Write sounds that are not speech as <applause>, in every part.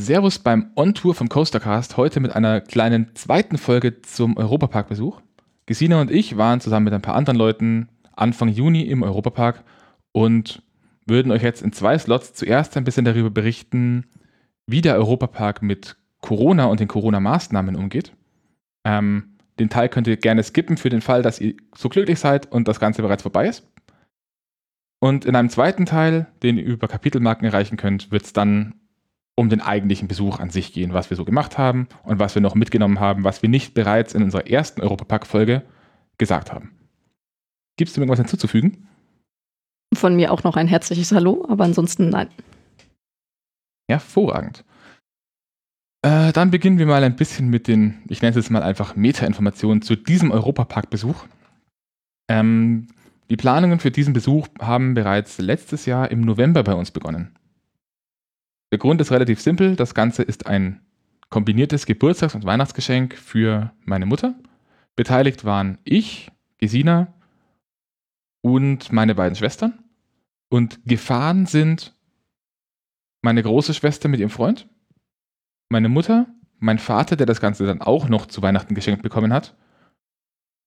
Servus beim On-Tour vom Coastercast, heute mit einer kleinen zweiten Folge zum Europapark-Besuch. Gesina und ich waren zusammen mit ein paar anderen Leuten Anfang Juni im Europapark und würden euch jetzt in zwei Slots zuerst ein bisschen darüber berichten, wie der Europapark mit Corona und den Corona-Maßnahmen umgeht. Ähm, den Teil könnt ihr gerne skippen für den Fall, dass ihr so glücklich seid und das Ganze bereits vorbei ist. Und in einem zweiten Teil, den ihr über Kapitelmarken erreichen könnt, wird es dann um den eigentlichen Besuch an sich gehen, was wir so gemacht haben und was wir noch mitgenommen haben, was wir nicht bereits in unserer ersten Europapack-Folge gesagt haben. Gibt es irgendwas hinzuzufügen? Von mir auch noch ein herzliches Hallo, aber ansonsten nein. Hervorragend. Äh, dann beginnen wir mal ein bisschen mit den, ich nenne es jetzt mal einfach Meta-Informationen zu diesem Europapark-Besuch. Ähm, die Planungen für diesen Besuch haben bereits letztes Jahr im November bei uns begonnen. Der Grund ist relativ simpel. Das Ganze ist ein kombiniertes Geburtstags- und Weihnachtsgeschenk für meine Mutter. Beteiligt waren ich, Gesina und meine beiden Schwestern. Und gefahren sind meine große Schwester mit ihrem Freund, meine Mutter, mein Vater, der das Ganze dann auch noch zu Weihnachten geschenkt bekommen hat,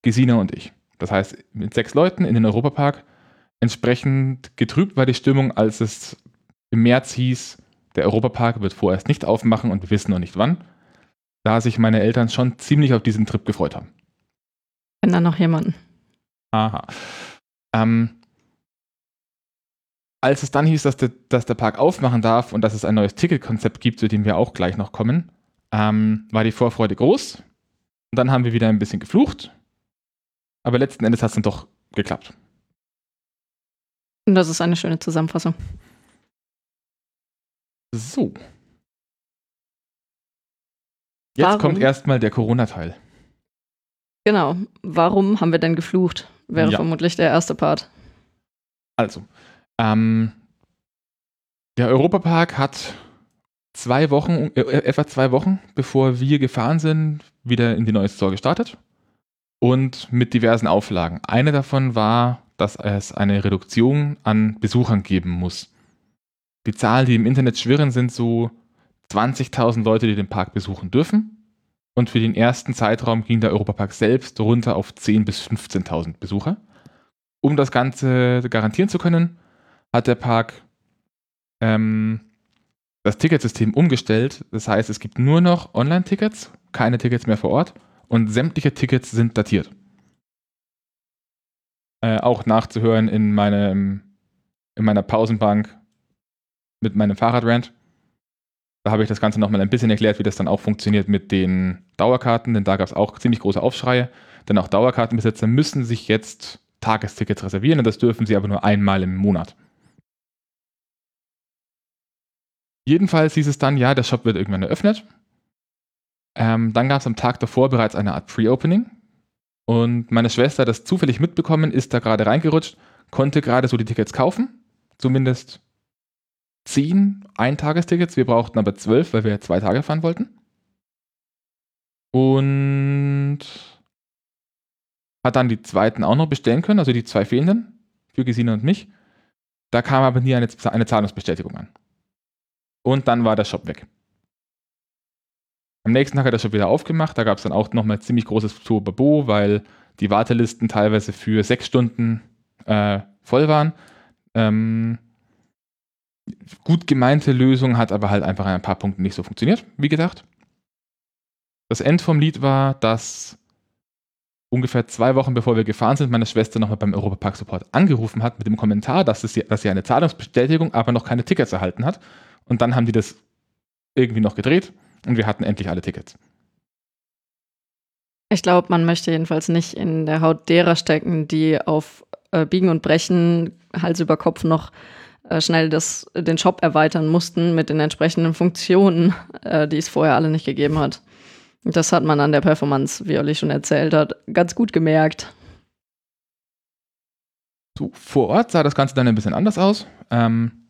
Gesina und ich. Das heißt, mit sechs Leuten in den Europapark. Entsprechend getrübt war die Stimmung, als es im März hieß, der Europapark wird vorerst nicht aufmachen und wir wissen noch nicht wann, da sich meine Eltern schon ziemlich auf diesen Trip gefreut haben. Wenn dann noch jemanden. Aha. Ähm, als es dann hieß, dass der, dass der Park aufmachen darf und dass es ein neues Ticketkonzept gibt, zu dem wir auch gleich noch kommen, ähm, war die Vorfreude groß. Und dann haben wir wieder ein bisschen geflucht. Aber letzten Endes hat es dann doch geklappt. Und das ist eine schöne Zusammenfassung. So. Jetzt Warum? kommt erstmal der Corona-Teil. Genau. Warum haben wir denn geflucht? Wäre Ja. vermutlich der erste Part. Also, ähm, der Europapark hat zwei Wochen, äh, etwa zwei Wochen, bevor wir gefahren sind, wieder in die neue Store gestartet. Und mit diversen Auflagen. Eine davon war, dass es eine Reduktion an Besuchern geben muss. Die Zahlen, die im Internet schwirren, sind so 20.000 Leute, die den Park besuchen dürfen. Und für den ersten Zeitraum ging der Europapark selbst runter auf 10.000 bis 15.000 Besucher. Um das Ganze garantieren zu können, hat der Park ähm, das Ticketsystem umgestellt. Das heißt, es gibt nur noch Online-Tickets, keine Tickets mehr vor Ort und sämtliche Tickets sind datiert. Äh, auch nachzuhören in, meinem, in meiner Pausenbank mit meinem Fahrradrant. Da habe ich das Ganze nochmal ein bisschen erklärt, wie das dann auch funktioniert mit den Dauerkarten, denn da gab es auch ziemlich große Aufschreie. Denn auch Dauerkartenbesitzer müssen sich jetzt Tagestickets reservieren und das dürfen sie aber nur einmal im Monat. Jedenfalls hieß es dann, ja, der Shop wird irgendwann eröffnet. Ähm, dann gab es am Tag davor bereits eine Art Pre-Opening. Und meine Schwester das zufällig mitbekommen, ist da gerade reingerutscht, konnte gerade so die Tickets kaufen. Zumindest zehn Eintagestickets. Wir brauchten aber zwölf, weil wir zwei Tage fahren wollten. Und hat dann die zweiten auch noch bestellen können, also die zwei fehlenden für Gesine und mich. Da kam aber nie eine, eine Zahlungsbestätigung an. Und dann war der Shop weg. Am nächsten Tag hat der Shop wieder aufgemacht. Da gab es dann auch nochmal ziemlich großes Turbabo, weil die Wartelisten teilweise für sechs Stunden äh, voll waren. Ähm, gut gemeinte Lösung hat aber halt einfach an ein paar Punkten nicht so funktioniert, wie gedacht. Das End vom Lied war, dass ungefähr zwei Wochen bevor wir gefahren sind, meine Schwester nochmal beim Europapark Support angerufen hat mit dem Kommentar, dass, es, dass sie eine Zahlungsbestätigung, aber noch keine Tickets erhalten hat. Und dann haben die das irgendwie noch gedreht und wir hatten endlich alle Tickets. Ich glaube, man möchte jedenfalls nicht in der Haut derer stecken, die auf äh, Biegen und Brechen Hals über Kopf noch äh, schnell das, den Shop erweitern mussten mit den entsprechenden Funktionen, äh, die es vorher alle nicht gegeben hat. Das hat man an der Performance, wie Olli schon erzählt hat, ganz gut gemerkt. So, vor Ort sah das Ganze dann ein bisschen anders aus. Ähm,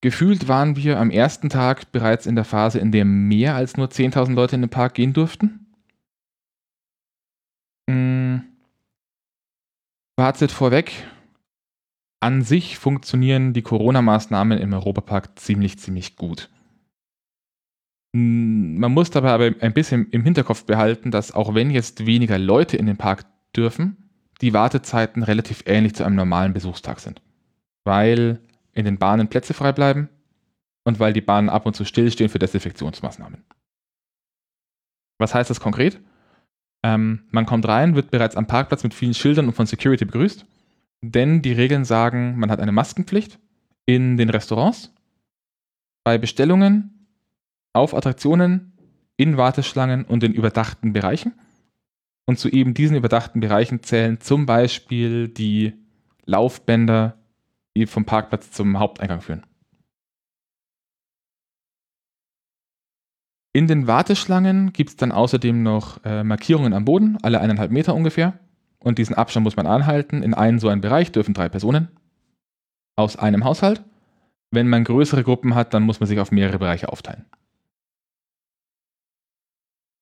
gefühlt waren wir am ersten Tag bereits in der Phase, in der mehr als nur 10.000 Leute in den Park gehen durften. Mm. Fazit vorweg. An sich funktionieren die Corona-Maßnahmen im Europapark ziemlich, ziemlich gut. Man muss dabei aber ein bisschen im Hinterkopf behalten, dass auch wenn jetzt weniger Leute in den Park dürfen, die Wartezeiten relativ ähnlich zu einem normalen Besuchstag sind. Weil in den Bahnen Plätze frei bleiben und weil die Bahnen ab und zu stillstehen für Desinfektionsmaßnahmen. Was heißt das konkret? Ähm, man kommt rein, wird bereits am Parkplatz mit vielen Schildern und von Security begrüßt, denn die Regeln sagen, man hat eine Maskenpflicht in den Restaurants, bei Bestellungen, auf Attraktionen, in Warteschlangen und in überdachten Bereichen. Und zu eben diesen überdachten Bereichen zählen zum Beispiel die Laufbänder, die vom Parkplatz zum Haupteingang führen. In den Warteschlangen gibt es dann außerdem noch äh, Markierungen am Boden, alle eineinhalb Meter ungefähr. Und diesen Abstand muss man anhalten. In einen so einen Bereich dürfen drei Personen aus einem Haushalt. Wenn man größere Gruppen hat, dann muss man sich auf mehrere Bereiche aufteilen.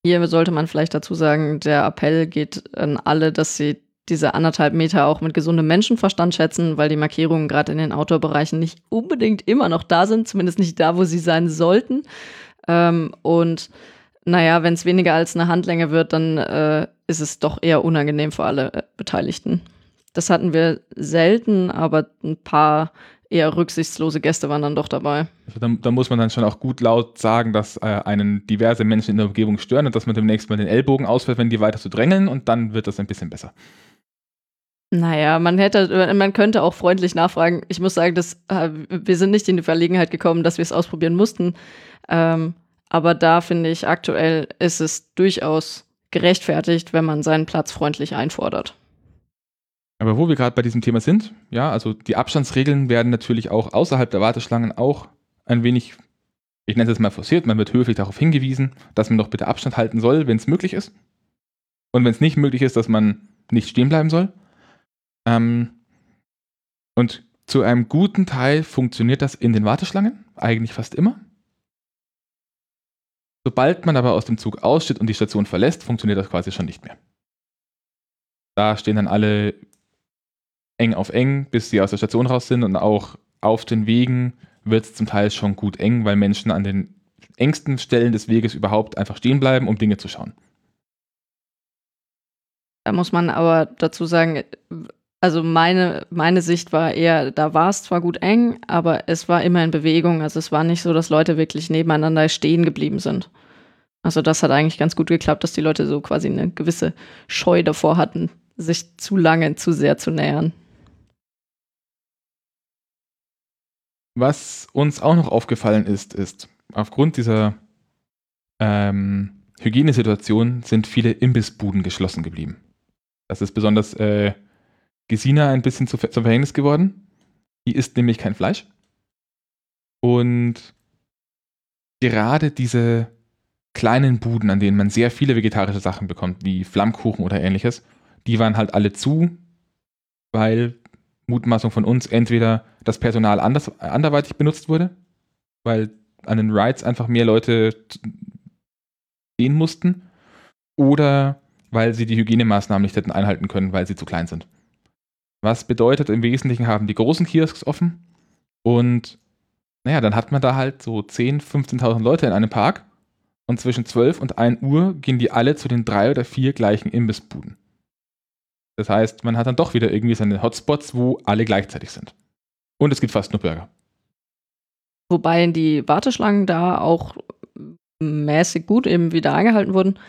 Hier sollte man vielleicht dazu sagen, der Appell geht an alle, dass sie diese anderthalb Meter auch mit gesundem Menschenverstand schätzen, weil die Markierungen gerade in den Outdoor-Bereichen nicht unbedingt immer noch da sind, zumindest nicht da, wo sie sein sollten. Ähm, und naja, wenn es weniger als eine Handlänge wird, dann äh, ist es doch eher unangenehm für alle äh, Beteiligten. Das hatten wir selten, aber ein paar eher rücksichtslose Gäste waren dann doch dabei. Also da, da, muss man dann schon auch gut laut sagen, dass äh, einen diverse Menschen in der Umgebung stören und dass man demnächst mal den Ellbogen ausfällt, wenn die weiter zu drängeln und dann wird das ein bisschen besser. Naja, man hätte, man könnte auch freundlich nachfragen. Ich muss sagen, dass, äh, wir sind nicht in die Verlegenheit gekommen, dass wir es ausprobieren mussten. Ähm, aber da finde ich, aktuell ist es durchaus gerechtfertigt, wenn man seinen Platz freundlich einfordert. Aber wo wir gerade bei diesem Thema sind, ja, also die Abstandsregeln werden natürlich auch außerhalb der Warteschlangen auch ein wenig, ich nenne es mal forciert, man wird höflich darauf hingewiesen, dass man doch bitte Abstand halten soll, wenn es möglich ist. Und wenn es nicht möglich ist, dass man nicht stehen bleiben soll. Ähm, und zu einem guten Teil funktioniert das in den Warteschlangen, eigentlich fast immer. Sobald man aber aus dem Zug aussteht und die Station verlässt, funktioniert das quasi schon nicht mehr. Da stehen dann alle eng auf eng, bis sie aus der Station raus sind und auch auf den Wegen wird es zum Teil schon gut eng, weil Menschen an den engsten Stellen des Weges überhaupt einfach stehen bleiben, um Dinge zu schauen. Da muss man aber dazu sagen, also meine, meine Sicht war eher, da war es zwar gut eng, aber es war immer in Bewegung. Also es war nicht so, dass Leute wirklich nebeneinander stehen geblieben sind. Also das hat eigentlich ganz gut geklappt, dass die Leute so quasi eine gewisse Scheu davor hatten, sich zu lange, zu sehr zu nähern. Was uns auch noch aufgefallen ist, ist, aufgrund dieser ähm, Hygienesituation sind viele Imbissbuden geschlossen geblieben. Das ist besonders äh, Gesina ein bisschen zu, zum Verhängnis geworden. Die isst nämlich kein Fleisch. Und gerade diese kleinen Buden, an denen man sehr viele vegetarische Sachen bekommt, wie Flammkuchen oder ähnliches, die waren halt alle zu, weil Mutmaßung von uns entweder das Personal anders, anderweitig benutzt wurde, weil an den Rides einfach mehr Leute gehen mussten, oder weil sie die Hygienemaßnahmen nicht hätten einhalten können, weil sie zu klein sind. Was bedeutet, im Wesentlichen haben die großen Kiosks offen und naja, dann hat man da halt so 10.000, 15.000 Leute in einem Park und zwischen 12 und 1 Uhr gehen die alle zu den drei oder vier gleichen Imbissbuden. Das heißt, man hat dann doch wieder irgendwie seine Hotspots, wo alle gleichzeitig sind. Und es gibt fast nur Burger. Wobei die Warteschlangen da auch mäßig gut eben wieder eingehalten wurden.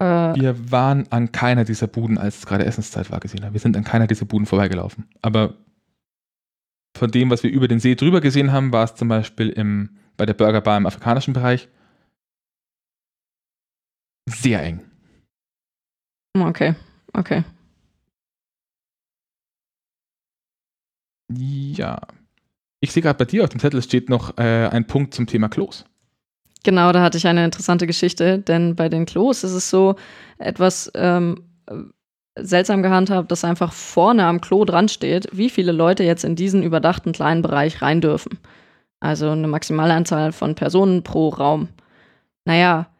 Äh, wir waren an keiner dieser Buden, als es gerade Essenszeit war, gesehen. Wir sind an keiner dieser Buden vorbeigelaufen. Aber von dem, was wir über den See drüber gesehen haben, war es zum Beispiel im, bei der Burgerbar im afrikanischen Bereich sehr eng. Okay, okay. Ja. Ich sehe gerade bei dir auf dem Zettel steht noch äh, ein Punkt zum Thema Klos. Genau, da hatte ich eine interessante Geschichte, denn bei den Klos ist es so etwas ähm, seltsam gehandhabt, dass einfach vorne am Klo dran steht, wie viele Leute jetzt in diesen überdachten kleinen Bereich rein dürfen. Also eine Maximalanzahl von Personen pro Raum. Naja,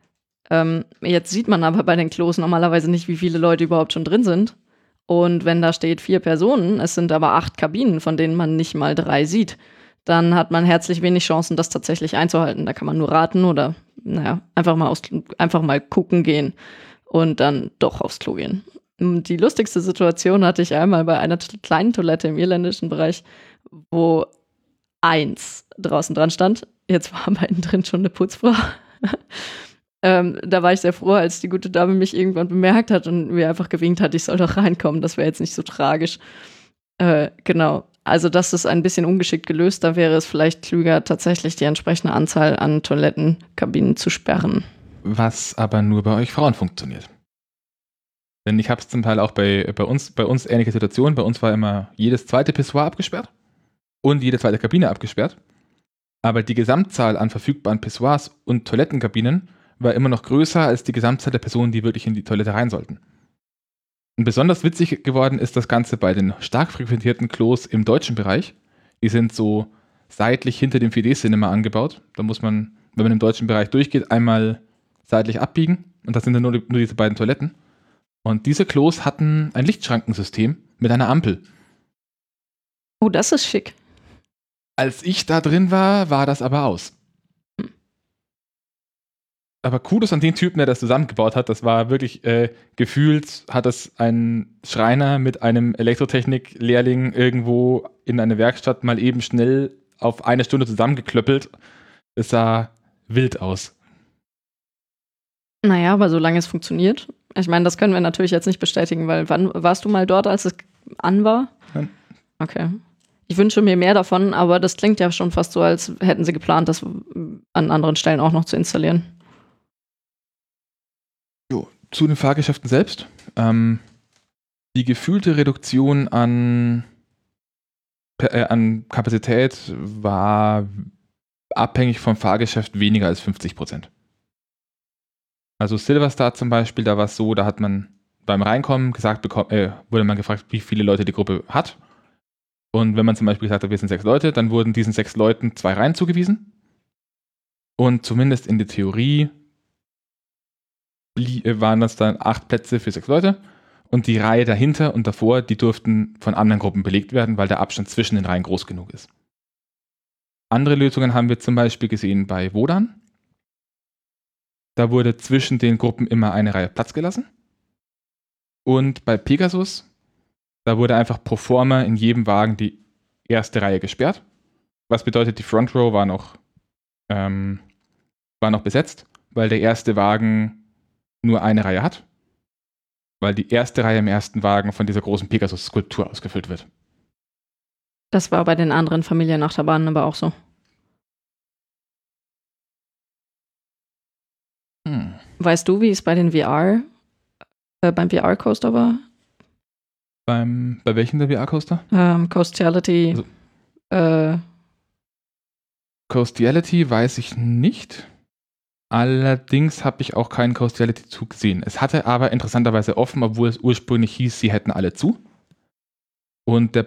ähm, jetzt sieht man aber bei den Klos normalerweise nicht, wie viele Leute überhaupt schon drin sind. Und wenn da steht vier Personen, es sind aber acht Kabinen, von denen man nicht mal drei sieht, dann hat man herzlich wenig Chancen, das tatsächlich einzuhalten. Da kann man nur raten oder naja, einfach mal, aus, einfach mal gucken gehen und dann doch aufs Klo gehen. Die lustigste Situation hatte ich einmal bei einer kleinen Toilette im irländischen Bereich, wo eins draußen dran stand. Jetzt war aber innen drin schon eine Putzfrau. <laughs> ähm, da war ich sehr froh, als die gute Dame mich irgendwann bemerkt hat und mir einfach gewinkt hat, ich soll doch reinkommen. Das wäre jetzt nicht so tragisch. Äh, genau. Also das ist ein bisschen ungeschickt gelöst. Da wäre es vielleicht klüger, tatsächlich die entsprechende Anzahl an Toilettenkabinen zu sperren. Was aber nur bei euch Frauen funktioniert. Denn ich habe es zum Teil auch bei, bei, uns, bei uns ähnliche Situationen. Bei uns war immer jedes zweite Pissoir abgesperrt und jede zweite Kabine abgesperrt. Aber die Gesamtzahl an verfügbaren Pissoirs und Toilettenkabinen war immer noch größer als die Gesamtzahl der Personen, die wirklich in die Toilette rein sollten. Und besonders witzig geworden ist das Ganze bei den stark frequentierten Klos im deutschen Bereich. Die sind so seitlich hinter dem 4D-Cinema angebaut. Da muss man, wenn man im deutschen Bereich durchgeht, einmal seitlich abbiegen. Und das sind dann nur, nur diese beiden Toiletten. Und diese Klos hatten ein Lichtschrankensystem mit einer Ampel. Oh, das ist schick. Als ich da drin war, war das aber aus. Aber Kudos an den Typen, der das zusammengebaut hat. Das war wirklich äh, gefühlt, hat das ein Schreiner mit einem Elektrotechnik-Lehrling irgendwo in eine Werkstatt mal eben schnell auf eine Stunde zusammengeklöppelt. Es sah wild aus. Naja, aber solange es funktioniert. Ich meine, das können wir natürlich jetzt nicht bestätigen, weil wann warst du mal dort, als es an war? Nein. Okay. Ich wünsche mir mehr davon, aber das klingt ja schon fast so, als hätten sie geplant, das an anderen Stellen auch noch zu installieren. Jo, zu den Fahrgeschäften selbst. Ähm, die gefühlte Reduktion an, äh, an Kapazität war abhängig vom Fahrgeschäft weniger als 50 Prozent. Also Silverstar zum Beispiel, da war es so, da hat man beim Reinkommen gesagt, bekommen, äh, wurde man gefragt, wie viele Leute die Gruppe hat. Und wenn man zum Beispiel gesagt hat, wir sind sechs Leute, dann wurden diesen sechs Leuten zwei Reihen zugewiesen. Und zumindest in der Theorie waren das dann acht Plätze für sechs Leute. Und die Reihe dahinter und davor, die durften von anderen Gruppen belegt werden, weil der Abstand zwischen den Reihen groß genug ist. Andere Lösungen haben wir zum Beispiel gesehen bei Wodan. Da wurde zwischen den Gruppen immer eine Reihe Platz gelassen. Und bei Pegasus da wurde einfach pro forma in jedem Wagen die erste Reihe gesperrt. Was bedeutet, die Front Row war noch, ähm, war noch besetzt, weil der erste Wagen nur eine Reihe hat. Weil die erste Reihe im ersten Wagen von dieser großen Pegasus-Skulptur ausgefüllt wird. Das war bei den anderen Familiennachterbahnen aber auch so. Hm. Weißt du, wie es bei den VR, äh, beim VR-Coaster war? Beim, bei welchem der VR-Coaster? Ähm, Coastiality. Also, äh, Coastiality weiß ich nicht. Allerdings habe ich auch keinen Coastiality-Zug gesehen. Es hatte aber interessanterweise offen, obwohl es ursprünglich hieß, sie hätten alle zu. Und der,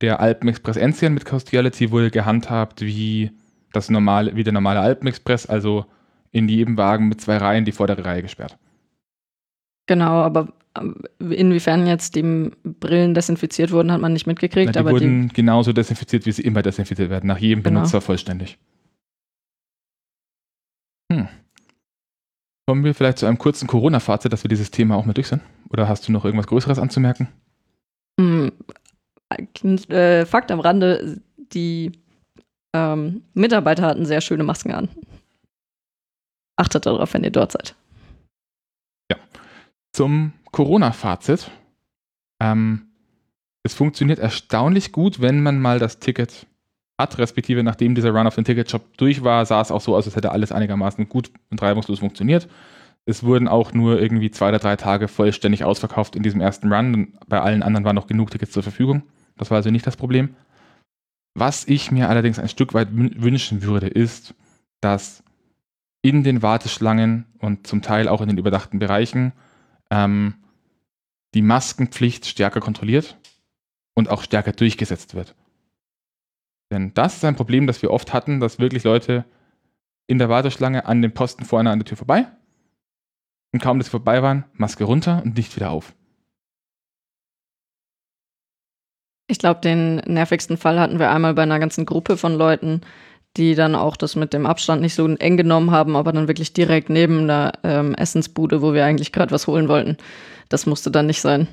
der Alpenexpress Enzian mit Coastiality wurde gehandhabt wie, das normale, wie der normale Alpenexpress, also in jedem Wagen mit zwei Reihen die vordere Reihe gesperrt. Genau, aber Inwiefern jetzt die Brillen desinfiziert wurden, hat man nicht mitgekriegt. Na, die wurden die, genauso desinfiziert, wie sie immer desinfiziert werden, nach jedem genau. Benutzer vollständig. Hm. Kommen wir vielleicht zu einem kurzen Corona-Fazit, dass wir dieses Thema auch mal durch sind? Oder hast du noch irgendwas Größeres anzumerken? Hm. Äh, Fakt am Rande, die ähm, Mitarbeiter hatten sehr schöne Masken an. Achtet darauf, wenn ihr dort seid. Ja. Zum Corona-Fazit. Ähm, es funktioniert erstaunlich gut, wenn man mal das Ticket hat, respektive nachdem dieser Run auf den Ticketshop durch war, sah es auch so aus, als hätte alles einigermaßen gut und reibungslos funktioniert. Es wurden auch nur irgendwie zwei oder drei Tage vollständig ausverkauft in diesem ersten Run. Bei allen anderen waren noch genug Tickets zur Verfügung. Das war also nicht das Problem. Was ich mir allerdings ein Stück weit wünschen würde, ist, dass in den Warteschlangen und zum Teil auch in den überdachten Bereichen ähm, die Maskenpflicht stärker kontrolliert und auch stärker durchgesetzt wird. Denn das ist ein Problem, das wir oft hatten, dass wirklich Leute in der Warteschlange an den Posten vorne an der Tür vorbei und kaum, dass sie vorbei waren, Maske runter und nicht wieder auf. Ich glaube, den nervigsten Fall hatten wir einmal bei einer ganzen Gruppe von Leuten, die dann auch das mit dem Abstand nicht so eng genommen haben, aber dann wirklich direkt neben der ähm, Essensbude, wo wir eigentlich gerade was holen wollten. Das musste dann nicht sein.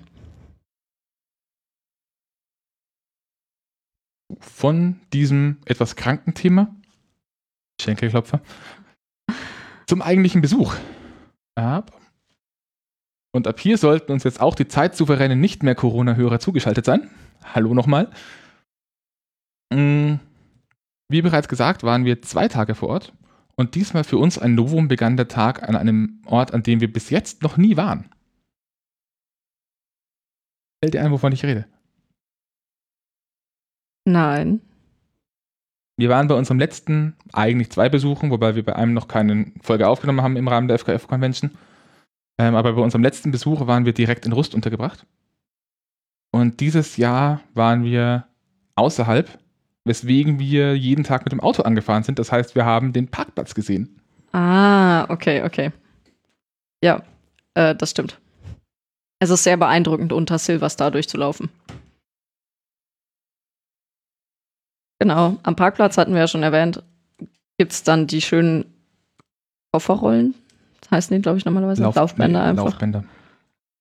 Von diesem etwas kranken Thema, Schenkelklopfer, zum eigentlichen Besuch. Ab. Und ab hier sollten uns jetzt auch die zeitsouveränen nicht mehr Corona-Hörer zugeschaltet sein. Hallo nochmal. Mm, wie bereits gesagt, waren wir zwei Tage vor Ort und diesmal für uns ein Novum begann der Tag an einem Ort, an dem wir bis jetzt noch nie waren. Fällt dir ein, wovon ich rede? Nein. Wir waren bei unserem letzten eigentlich zwei Besuchen, wobei wir bei einem noch keine Folge aufgenommen haben im Rahmen der FKF-Convention. Ähm, aber bei unserem letzten Besuch waren wir direkt in Rust untergebracht. Und dieses Jahr waren wir außerhalb weswegen wir jeden Tag mit dem Auto angefahren sind. Das heißt, wir haben den Parkplatz gesehen. Ah, okay, okay. Ja, äh, das stimmt. Es ist sehr beeindruckend, unter Silverstar durchzulaufen. Genau, am Parkplatz hatten wir ja schon erwähnt, gibt es dann die schönen Kofferrollen. Das heißen die, glaube ich, normalerweise Lauf Laufbänder nee, einfach. Laufbänder.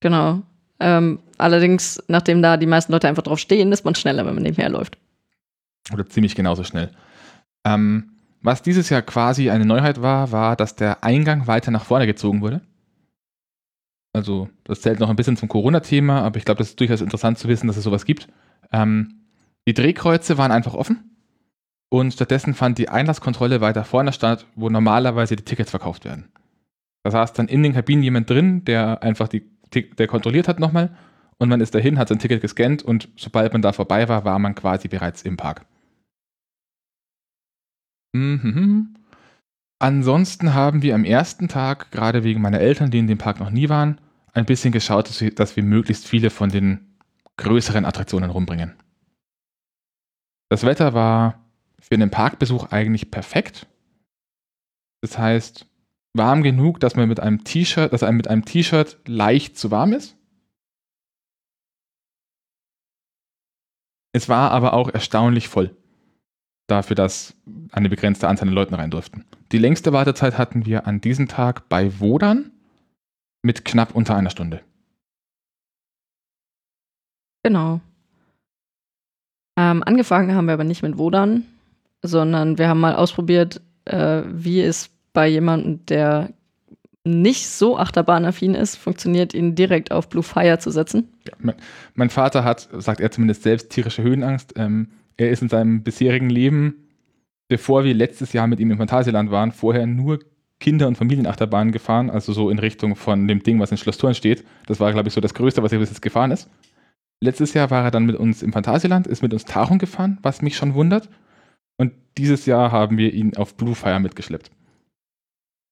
Genau. Ähm, allerdings, nachdem da die meisten Leute einfach drauf stehen, ist man schneller, wenn man nebenher läuft. Oder ziemlich genauso schnell. Ähm, was dieses Jahr quasi eine Neuheit war, war, dass der Eingang weiter nach vorne gezogen wurde. Also, das zählt noch ein bisschen zum Corona-Thema, aber ich glaube, das ist durchaus interessant zu wissen, dass es sowas gibt. Ähm, die Drehkreuze waren einfach offen und stattdessen fand die Einlasskontrolle weiter vorne statt, wo normalerweise die Tickets verkauft werden. Da saß dann in den Kabinen jemand drin, der einfach die, der kontrolliert hat nochmal und man ist dahin, hat sein Ticket gescannt und sobald man da vorbei war, war man quasi bereits im Park. Mhm. Ansonsten haben wir am ersten Tag, gerade wegen meiner Eltern, die in dem Park noch nie waren, ein bisschen geschaut, dass wir, dass wir möglichst viele von den größeren Attraktionen rumbringen. Das Wetter war für einen Parkbesuch eigentlich perfekt. Das heißt, warm genug, dass man mit einem T-Shirt, dass einem mit einem T-Shirt leicht zu warm ist. Es war aber auch erstaunlich voll dafür, dass eine begrenzte Anzahl an Leuten rein durften. Die längste Wartezeit hatten wir an diesem Tag bei Wodan mit knapp unter einer Stunde. Genau. Ähm, angefangen haben wir aber nicht mit Wodan, sondern wir haben mal ausprobiert, äh, wie es bei jemandem, der nicht so achterbahnaffin ist, funktioniert, ihn direkt auf Blue Fire zu setzen. Ja, mein, mein, Vater hat, sagt er zumindest selbst, tierische Höhenangst. Ähm, er ist in seinem bisherigen Leben, bevor wir letztes Jahr mit ihm im Phantasialand waren, vorher nur Kinder- und Familienachterbahnen gefahren, also so in Richtung von dem Ding, was in Schloss Thurn steht. Das war, glaube ich, so das Größte, was er bis jetzt gefahren ist. Letztes Jahr war er dann mit uns im Phantasialand, ist mit uns Tauchen gefahren, was mich schon wundert. Und dieses Jahr haben wir ihn auf Blue Fire mitgeschleppt.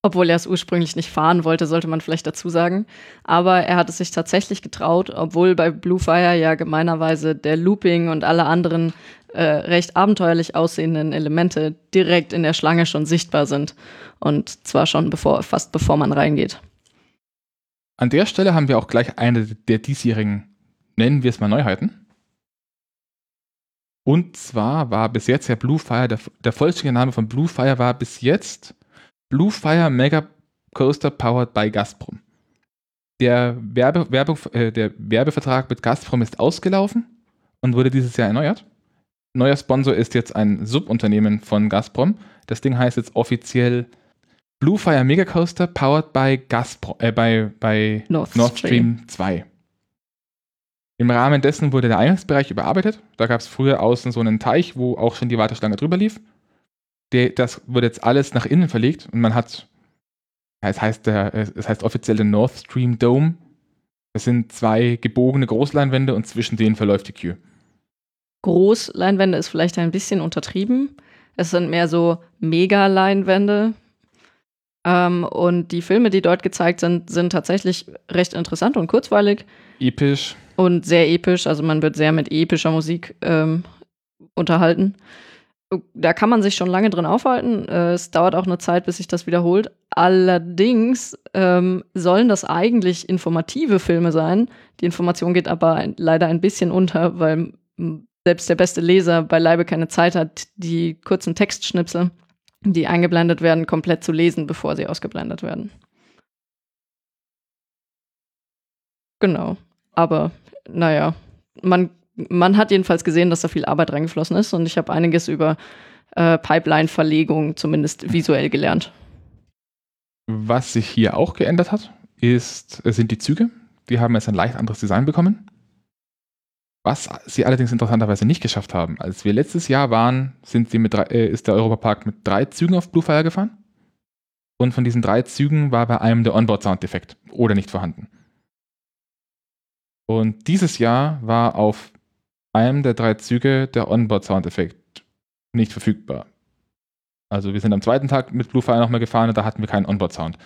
Obwohl er es ursprünglich nicht fahren wollte, sollte man vielleicht dazu sagen. Aber er hat es sich tatsächlich getraut, obwohl bei Blue Fire ja gemeinerweise der Looping und alle anderen äh, recht abenteuerlich aussehenden Elemente direkt in der Schlange schon sichtbar sind. Und zwar schon bevor, fast bevor man reingeht. An der Stelle haben wir auch gleich eine der diesjährigen, nennen wir es mal Neuheiten. Und zwar war bis jetzt ja Bluefire, der, der vollständige Name von Bluefire war bis jetzt Bluefire Mega Coaster Powered by Gazprom. Der, Werbe, Werbung, äh, der Werbevertrag mit Gazprom ist ausgelaufen und wurde dieses Jahr erneuert neuer Sponsor ist jetzt ein Subunternehmen von Gazprom. Das Ding heißt jetzt offiziell Bluefire Mega Coaster powered by Gazprom, äh, bei, bei Nord, Nord Stream. Stream 2. Im Rahmen dessen wurde der Eingangsbereich überarbeitet. Da gab es früher außen so einen Teich, wo auch schon die Warteschlange drüber lief. Das wurde jetzt alles nach innen verlegt und man hat, es heißt, der, es heißt offiziell der Nord Stream Dome. Das sind zwei gebogene Großleinwände und zwischen denen verläuft die Queue. Großleinwände ist vielleicht ein bisschen untertrieben. Es sind mehr so Mega-Leinwände. Ähm, und die Filme, die dort gezeigt sind, sind tatsächlich recht interessant und kurzweilig. Episch. Und sehr episch. Also man wird sehr mit epischer Musik ähm, unterhalten. Da kann man sich schon lange drin aufhalten. Äh, es dauert auch eine Zeit, bis sich das wiederholt. Allerdings ähm, sollen das eigentlich informative Filme sein. Die Information geht aber leider ein bisschen unter, weil selbst der beste Leser beileibe keine Zeit hat, die kurzen Textschnipsel, die eingeblendet werden, komplett zu lesen, bevor sie ausgeblendet werden. Genau. Aber naja, man, man hat jedenfalls gesehen, dass da viel Arbeit reingeflossen ist und ich habe einiges über äh, Pipeline-Verlegung zumindest visuell gelernt. Was sich hier auch geändert hat, ist, sind die Züge. Die haben jetzt ein leicht anderes Design bekommen. Was sie allerdings interessanterweise nicht geschafft haben. Als wir letztes Jahr waren, sind sie mit drei, äh, ist der Europapark mit drei Zügen auf Bluefire gefahren. Und von diesen drei Zügen war bei einem der Onboard-Sound defekt oder nicht vorhanden. Und dieses Jahr war auf einem der drei Züge der Onboard-Sound-Effekt nicht verfügbar. Also wir sind am zweiten Tag mit Bluefire nochmal gefahren und da hatten wir keinen Onboard-Sound.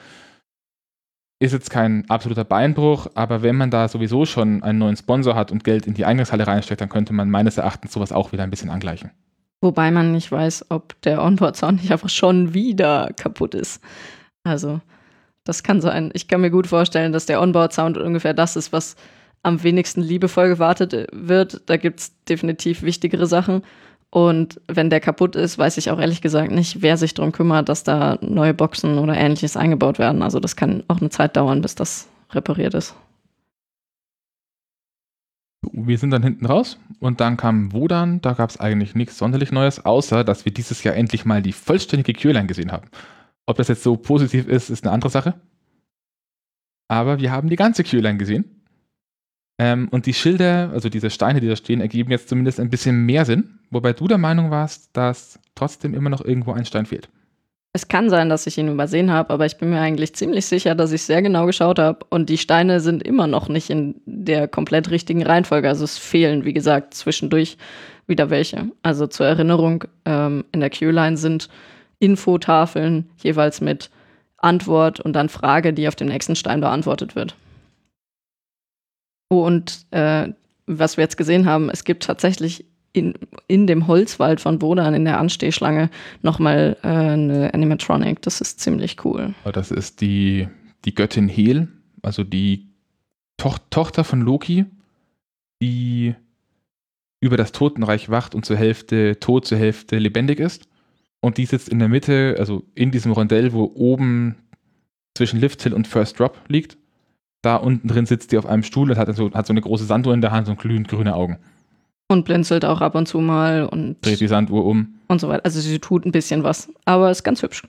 Ist jetzt kein absoluter Beinbruch, aber wenn man da sowieso schon einen neuen Sponsor hat und Geld in die Eingangshalle reinsteckt, dann könnte man meines Erachtens sowas auch wieder ein bisschen angleichen. Wobei man nicht weiß, ob der Onboard-Sound nicht einfach schon wieder kaputt ist. Also, das kann sein. Ich kann mir gut vorstellen, dass der Onboard-Sound ungefähr das ist, was am wenigsten liebevoll gewartet wird. Da gibt es definitiv wichtigere Sachen. Und wenn der kaputt ist, weiß ich auch ehrlich gesagt nicht, wer sich darum kümmert, dass da neue Boxen oder ähnliches eingebaut werden. Also das kann auch eine Zeit dauern, bis das repariert ist. Wir sind dann hinten raus und dann kam Wodan. Da gab es eigentlich nichts sonderlich Neues, außer dass wir dieses Jahr endlich mal die vollständige Queueline gesehen haben. Ob das jetzt so positiv ist, ist eine andere Sache. Aber wir haben die ganze Queueline gesehen. Ähm, und die Schilder, also diese Steine, die da stehen, ergeben jetzt zumindest ein bisschen mehr Sinn, wobei du der Meinung warst, dass trotzdem immer noch irgendwo ein Stein fehlt. Es kann sein, dass ich ihn übersehen habe, aber ich bin mir eigentlich ziemlich sicher, dass ich sehr genau geschaut habe und die Steine sind immer noch nicht in der komplett richtigen Reihenfolge. Also es fehlen, wie gesagt, zwischendurch wieder welche. Also zur Erinnerung, ähm, in der Q-Line sind Infotafeln jeweils mit Antwort und dann Frage, die auf dem nächsten Stein beantwortet wird. Und äh, was wir jetzt gesehen haben, es gibt tatsächlich in, in dem Holzwald von Bodan in der Anstehschlange nochmal äh, eine Animatronic. Das ist ziemlich cool. Das ist die, die Göttin Hel, also die to Tochter von Loki, die über das Totenreich wacht und zur Hälfte tot, zur Hälfte lebendig ist. Und die sitzt in der Mitte, also in diesem Rondell, wo oben zwischen Lift Hill und First Drop liegt da unten drin sitzt die auf einem Stuhl und hat so, hat so eine große Sanduhr in der Hand und glühend grüne Augen. Und blinzelt auch ab und zu mal und. Dreht die Sanduhr um. Und so weiter. Also sie tut ein bisschen was. Aber ist ganz hübsch.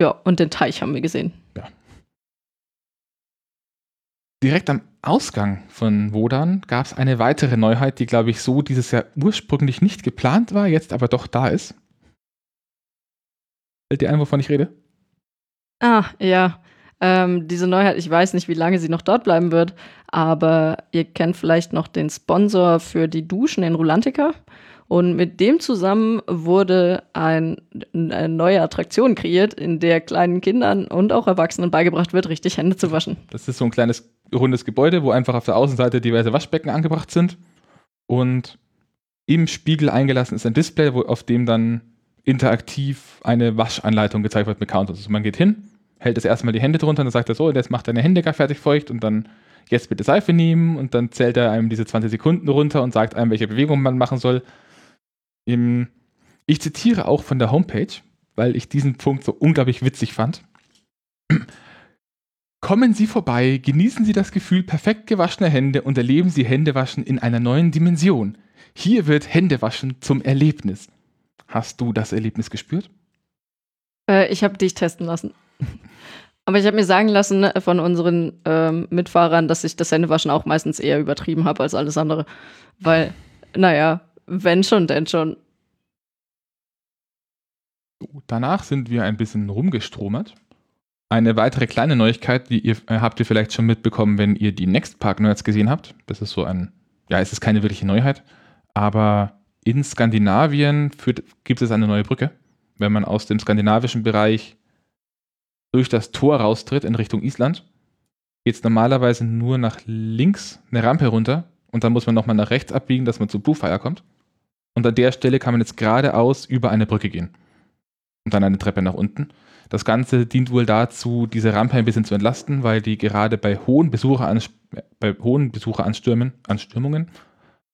Ja, und den Teich haben wir gesehen. Ja. Direkt am Ausgang von Wodan gab es eine weitere Neuheit, die, glaube ich, so dieses Jahr ursprünglich nicht geplant war, jetzt aber doch da ist. Fällt dir ein, wovon ich rede? Ah, ja. Ähm, diese Neuheit, ich weiß nicht, wie lange sie noch dort bleiben wird, aber ihr kennt vielleicht noch den Sponsor für die Duschen in Rulantica. Und mit dem zusammen wurde ein, eine neue Attraktion kreiert, in der kleinen Kindern und auch Erwachsenen beigebracht wird, richtig Hände zu waschen. Das ist so ein kleines rundes Gebäude, wo einfach auf der Außenseite diverse Waschbecken angebracht sind. Und im Spiegel eingelassen ist ein Display, wo, auf dem dann interaktiv eine Waschanleitung gezeigt wird mit Counters. Also man geht hin, hält das erstmal die Hände drunter und dann sagt er so, jetzt macht deine Hände gar fertig feucht und dann jetzt bitte Seife nehmen und dann zählt er einem diese 20 Sekunden runter und sagt einem, welche Bewegung man machen soll. Ich zitiere auch von der Homepage, weil ich diesen Punkt so unglaublich witzig fand. <clears throat> Kommen Sie vorbei, genießen Sie das Gefühl perfekt gewaschener Hände und erleben Sie Händewaschen in einer neuen Dimension. Hier wird Händewaschen zum Erlebnis. Hast du das Erlebnis gespürt? Äh, ich habe dich testen lassen. <laughs> Aber ich habe mir sagen lassen ne, von unseren ähm, Mitfahrern, dass ich das Händewaschen auch meistens eher übertrieben habe als alles andere. Weil, naja, wenn schon, denn schon. Danach sind wir ein bisschen rumgestromert. Eine weitere kleine Neuigkeit, die ihr äh, habt ihr vielleicht schon mitbekommen, wenn ihr die Next Park Nerds gesehen habt. Das ist so ein, ja, es ist keine wirkliche Neuheit, aber in Skandinavien führt, gibt es eine neue Brücke. Wenn man aus dem skandinavischen Bereich durch das Tor raustritt in Richtung Island, geht es normalerweise nur nach links eine Rampe runter und dann muss man nochmal nach rechts abbiegen, dass man zu Bluefire kommt. Und an der Stelle kann man jetzt geradeaus über eine Brücke gehen. Und dann eine Treppe nach unten. Das Ganze dient wohl dazu, diese Rampe ein bisschen zu entlasten, weil die gerade bei hohen, Besucherans bei hohen Besucheranstürmen, Anstürmungen,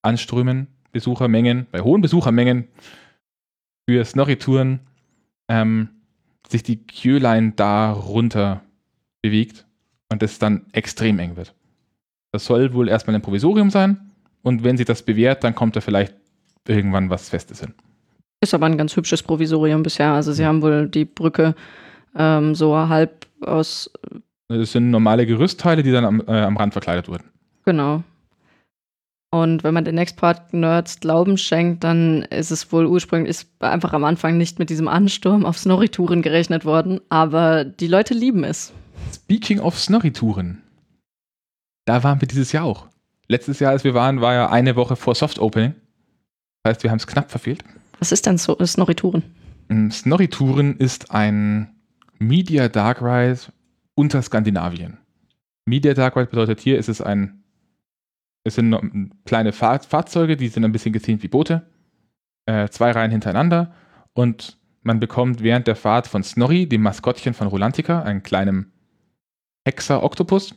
Anströmen Besuchermengen, bei hohen Besuchermengen für Snorri-Touren ähm, sich die Queueline da runter bewegt und es dann extrem eng wird. Das soll wohl erstmal ein Provisorium sein und wenn sie das bewährt, dann kommt da vielleicht irgendwann was Festes hin. Ist aber ein ganz hübsches Provisorium bisher. Also sie haben wohl die Brücke ähm, so halb aus. Das sind normale Gerüstteile, die dann am, äh, am Rand verkleidet wurden. Genau. Und wenn man den Next-Part-Nerds Glauben schenkt, dann ist es wohl ursprünglich ist einfach am Anfang nicht mit diesem Ansturm auf Snorri-Touren gerechnet worden, aber die Leute lieben es. Speaking of Snorri-Touren, da waren wir dieses Jahr auch. Letztes Jahr, als wir waren, war ja eine Woche vor Soft-Opening. Das heißt, wir haben es knapp verfehlt. Was ist denn so Snorri-Touren? Snorri-Touren ist ein Media Dark Ride unter Skandinavien. Media Dark Ride bedeutet hier, ist es ein es sind kleine Fahr Fahrzeuge, die sind ein bisschen gethemt wie Boote. Äh, zwei Reihen hintereinander. Und man bekommt während der Fahrt von Snorri, dem Maskottchen von Rolantica, einen kleinen Hexer-Oktopus.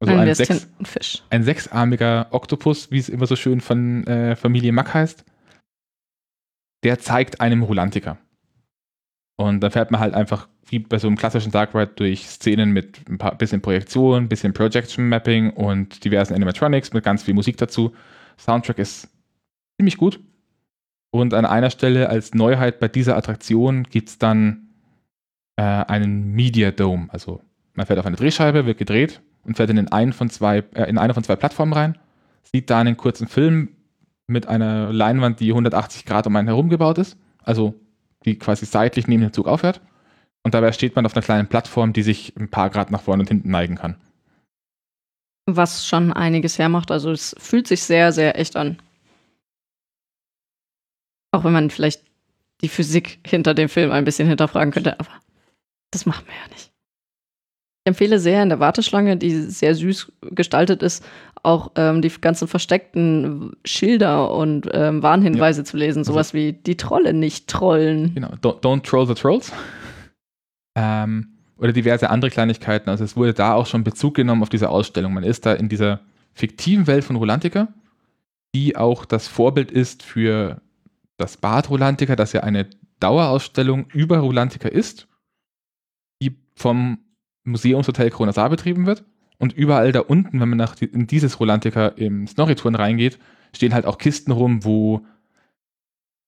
Also ein, ein, sechs, Fisch. ein sechsarmiger Oktopus, wie es immer so schön von äh, Familie Mack heißt. Der zeigt einem Rolantica. Und da fährt man halt einfach wie bei so einem klassischen Dark Ride durch Szenen mit ein paar bisschen Projektion, bisschen Projection Mapping und diversen Animatronics mit ganz viel Musik dazu. Soundtrack ist ziemlich gut. Und an einer Stelle als Neuheit bei dieser Attraktion gibt es dann äh, einen Media Dome. Also man fährt auf eine Drehscheibe, wird gedreht und fährt in, einen von zwei, äh, in eine von zwei Plattformen rein, sieht da einen kurzen Film mit einer Leinwand, die 180 Grad um einen herum gebaut ist. Also die quasi seitlich neben dem Zug aufhört. Und dabei steht man auf einer kleinen Plattform, die sich ein paar Grad nach vorne und hinten neigen kann. Was schon einiges hermacht. Also es fühlt sich sehr, sehr echt an. Auch wenn man vielleicht die Physik hinter dem Film ein bisschen hinterfragen könnte, aber das machen wir ja nicht. Empfehle sehr in der Warteschlange, die sehr süß gestaltet ist, auch ähm, die ganzen versteckten Schilder und ähm, Warnhinweise ja. zu lesen. Sowas also, wie die Trolle nicht trollen. Genau, don't, don't troll the trolls. <laughs> Ähm, oder diverse andere Kleinigkeiten. Also es wurde da auch schon Bezug genommen auf diese Ausstellung. Man ist da in dieser fiktiven Welt von Rolantica, die auch das Vorbild ist für das Bad Rolantica, das ja eine Dauerausstellung über Rolantica ist, die vom Museumshotel Kronasar betrieben wird. Und überall da unten, wenn man nach in dieses Rolantica im Snorri-Touren reingeht, stehen halt auch Kisten rum, wo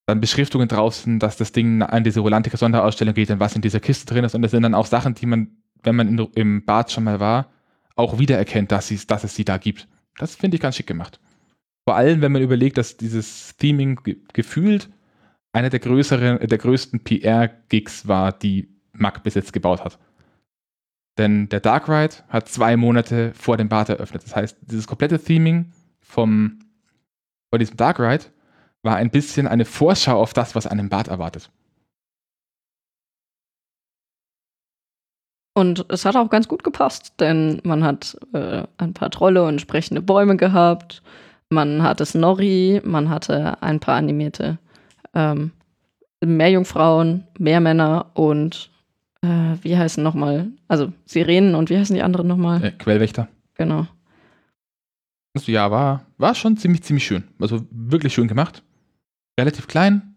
dann Beschriftungen drauf sind, dass das Ding an diese Rolantica Sonderausstellung geht und was in dieser Kiste drin ist. Und das sind dann auch Sachen, die man, wenn man in, im Bad schon mal war, auch wiedererkennt, dass, dass es sie da gibt. Das finde ich ganz schick gemacht. Vor allem, wenn man überlegt, dass dieses Theming ge gefühlt einer der größeren, der größten PR-Gigs war, die Mac bis jetzt gebaut hat. Denn der Dark Ride hat zwei Monate vor dem Bad eröffnet. Das heißt, dieses komplette Theming vom, von diesem Dark Ride war ein bisschen eine Vorschau auf das, was einen Bad erwartet. Und es hat auch ganz gut gepasst, denn man hat äh, ein paar Trolle und sprechende Bäume gehabt. Man hatte Snorri, man hatte ein paar animierte ähm, Meerjungfrauen, Meermänner und äh, wie heißen nochmal? Also Sirenen und wie heißen die anderen nochmal? Äh, Quellwächter. Genau. Also ja, war, war schon ziemlich, ziemlich schön. Also wirklich schön gemacht. Relativ klein.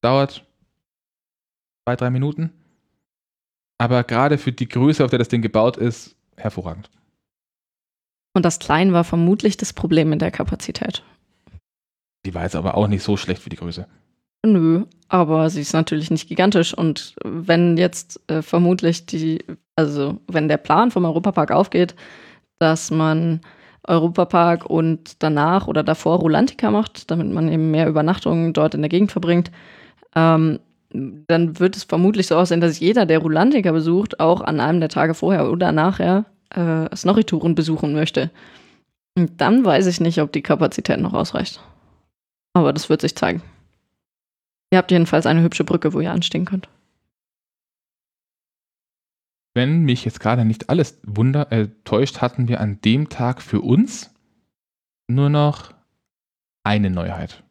Dauert zwei, drei Minuten. Aber gerade für die Größe, auf der das Ding gebaut ist, hervorragend. Und das Klein war vermutlich das Problem in der Kapazität. Die war jetzt aber auch nicht so schlecht für die Größe. Nö, aber sie ist natürlich nicht gigantisch. Und wenn jetzt äh, vermutlich die, also wenn der Plan vom Europapark aufgeht, dass man Europapark und danach oder davor Rulantica macht, damit man eben mehr Übernachtungen dort in der Gegend verbringt, ähm, dann wird es vermutlich so aussehen, dass jeder, der Rulantica besucht, auch an einem der Tage vorher oder nachher äh, Snorri-Touren besuchen möchte. Und dann weiß ich nicht, ob die Kapazität noch ausreicht. Aber das wird sich zeigen. Ihr habt jedenfalls eine hübsche Brücke, wo ihr anstehen könnt. Wenn mich jetzt gerade nicht alles wunder äh, täuscht, hatten wir an dem Tag für uns nur noch eine Neuheit.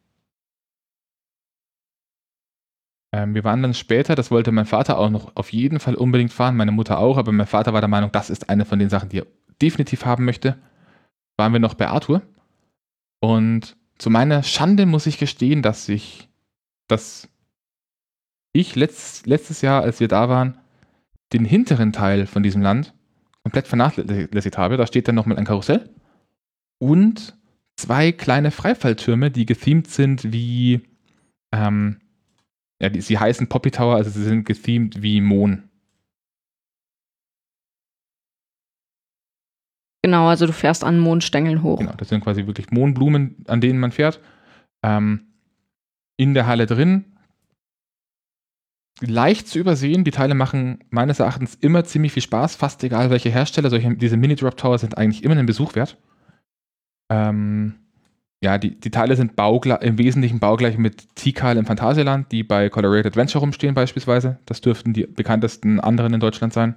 Ähm, wir waren dann später, das wollte mein Vater auch noch auf jeden Fall unbedingt fahren, meine Mutter auch, aber mein Vater war der Meinung, das ist eine von den Sachen, die er definitiv haben möchte. Waren wir noch bei Arthur und zu meiner Schande muss ich gestehen, dass ich, dass ich letzt, letztes Jahr, als wir da waren, den hinteren Teil von diesem Land komplett vernachlässigt habe. Da steht dann nochmal ein Karussell und zwei kleine Freifalltürme, die gethemed sind wie, ähm, ja, die, sie heißen Poppy Tower, also sie sind gethemed wie Mohn. Genau, also du fährst an Mondstängeln hoch. Genau, das sind quasi wirklich Mohnblumen, an denen man fährt. Ähm, in der Halle drin. Leicht zu übersehen, die Teile machen meines Erachtens immer ziemlich viel Spaß, fast egal welche Hersteller. Solche, diese Mini-Drop Tower sind eigentlich immer einen Besuch wert. Ähm, ja, die, die Teile sind im Wesentlichen baugleich mit Tikal im Phantasialand, die bei Colorated Adventure rumstehen beispielsweise. Das dürften die bekanntesten anderen in Deutschland sein.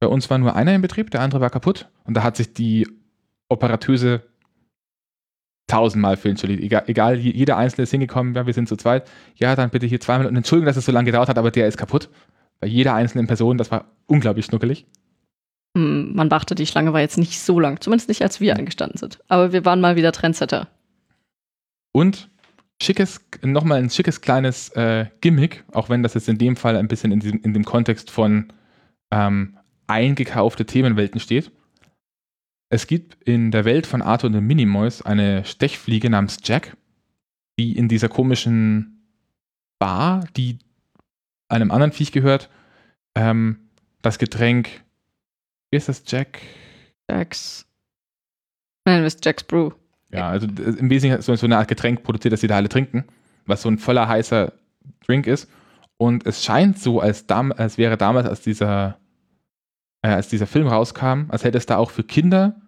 Bei uns war nur einer in Betrieb, der andere war kaputt. Und da hat sich die Operatöse tausendmal für entschuldigt. Egal, egal, jeder Einzelne ist hingekommen, ja, wir sind zu zweit. Ja, dann bitte hier zweimal. Und Entschuldigung, dass es so lange gedauert hat, aber der ist kaputt. Bei jeder einzelnen Person, das war unglaublich schnuckelig. Hm, man dachte, die Schlange war jetzt nicht so lang. Zumindest nicht, als wir eingestanden sind. Aber wir waren mal wieder Trendsetter. Und schickes, nochmal ein schickes kleines äh, Gimmick, auch wenn das jetzt in dem Fall ein bisschen in, diesem, in dem Kontext von ähm, eingekaufte Themenwelten steht. Es gibt in der Welt von Arthur und den Minimoys eine Stechfliege namens Jack, die in dieser komischen Bar, die einem anderen Viech gehört, ähm, das Getränk, wie ist das, Jack? Jacks. Nein, das ist Jack's Brew. Ja, also im Wesentlichen so, eine Art Getränk produziert, das sie da alle trinken, was so ein voller heißer Drink ist. Und es scheint so, als, als wäre damals, als dieser äh, als dieser Film rauskam, als hätte es da auch für Kinder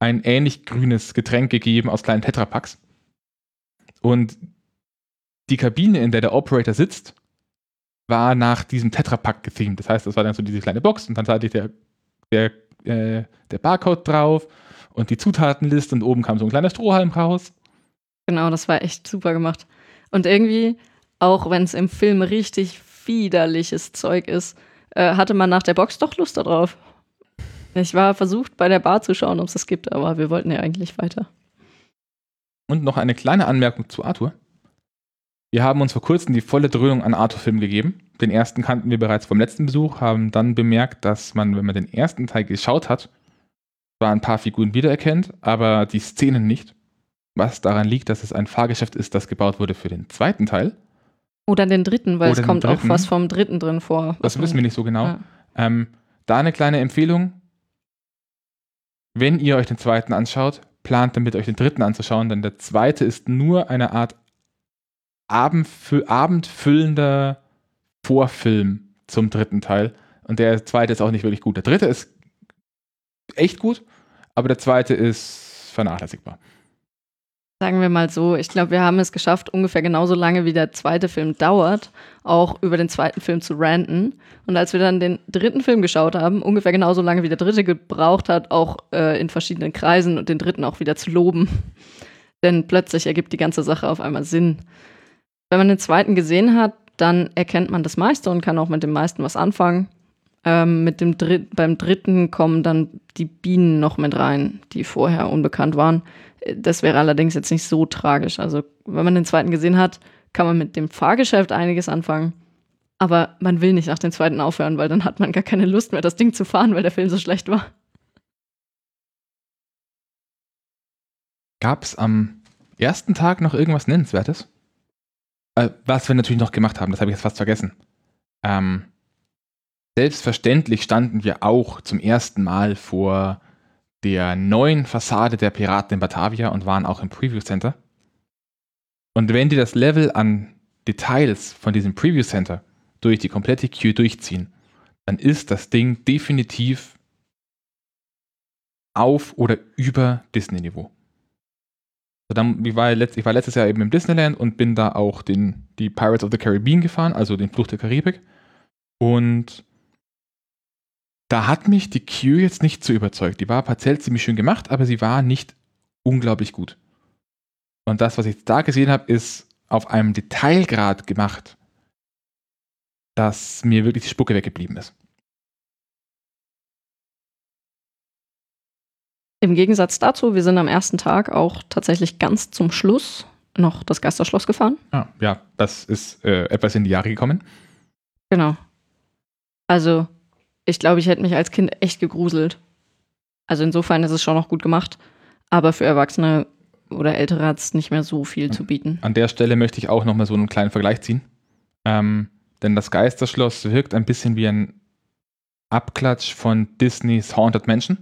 ein ähnlich grünes Getränk gegeben aus kleinen Tetrapacks. Und die Kabine, in der der Operator sitzt, war nach diesem Tetrapack gethemed. Das heißt, das war dann so diese kleine Box und dann hatte ich der, der, äh, der Barcode drauf und die Zutatenliste und oben kam so ein kleiner Strohhalm raus. Genau, das war echt super gemacht. Und irgendwie, auch wenn es im Film richtig widerliches Zeug ist, äh, hatte man nach der Box doch Lust darauf. Ich war versucht, bei der Bar zu schauen, ob es das gibt, aber wir wollten ja eigentlich weiter. Und noch eine kleine Anmerkung zu Arthur. Wir haben uns vor kurzem die volle Dröhnung an Arthur-Film gegeben. Den ersten kannten wir bereits vom letzten Besuch, haben dann bemerkt, dass man, wenn man den ersten Teil geschaut hat, zwar ein paar Figuren wiedererkennt, aber die Szenen nicht. Was daran liegt, dass es ein Fahrgeschäft ist, das gebaut wurde für den zweiten Teil. Oder den dritten, weil Oder es kommt dritten. auch was vom dritten drin vor. Das wissen wir nicht so genau. Ja. Ähm, da eine kleine Empfehlung. Wenn ihr euch den zweiten anschaut, plant damit euch den dritten anzuschauen, denn der zweite ist nur eine Art abendfüllender Vorfilm zum dritten Teil. Und der zweite ist auch nicht wirklich gut. Der dritte ist echt gut, aber der zweite ist vernachlässigbar. Sagen wir mal so, ich glaube, wir haben es geschafft, ungefähr genauso lange wie der zweite Film dauert, auch über den zweiten Film zu ranten. Und als wir dann den dritten Film geschaut haben, ungefähr genauso lange wie der dritte gebraucht hat, auch äh, in verschiedenen Kreisen und den dritten auch wieder zu loben. Denn plötzlich ergibt die ganze Sache auf einmal Sinn. Wenn man den zweiten gesehen hat, dann erkennt man das meiste und kann auch mit dem meisten was anfangen. Ähm, mit dem Dritt, beim dritten kommen dann die Bienen noch mit rein, die vorher unbekannt waren. Das wäre allerdings jetzt nicht so tragisch. Also, wenn man den zweiten gesehen hat, kann man mit dem Fahrgeschäft einiges anfangen. Aber man will nicht nach dem zweiten aufhören, weil dann hat man gar keine Lust mehr, das Ding zu fahren, weil der Film so schlecht war. Gab es am ersten Tag noch irgendwas Nennenswertes? Äh, was wir natürlich noch gemacht haben, das habe ich jetzt fast vergessen. Ähm, selbstverständlich standen wir auch zum ersten Mal vor der neuen Fassade der Piraten in Batavia und waren auch im Preview Center. Und wenn die das Level an Details von diesem Preview Center durch die komplette Queue durchziehen, dann ist das Ding definitiv auf oder über Disney-Niveau. Also ich, war ich war letztes Jahr eben im Disneyland und bin da auch den, die Pirates of the Caribbean gefahren, also den Fluch der Karibik. Und da hat mich die Queue jetzt nicht so überzeugt. Die war partiell ziemlich schön gemacht, aber sie war nicht unglaublich gut. Und das, was ich da gesehen habe, ist auf einem Detailgrad gemacht, dass mir wirklich die Spucke weggeblieben ist. Im Gegensatz dazu, wir sind am ersten Tag auch tatsächlich ganz zum Schluss noch das Geisterschloss gefahren. Ah, ja, das ist äh, etwas in die Jahre gekommen. Genau. Also, ich glaube, ich hätte mich als Kind echt gegruselt. Also insofern ist es schon noch gut gemacht. Aber für Erwachsene oder Ältere hat es nicht mehr so viel zu bieten. An der Stelle möchte ich auch nochmal so einen kleinen Vergleich ziehen. Ähm, denn das Geisterschloss wirkt ein bisschen wie ein Abklatsch von Disneys Haunted Mansion.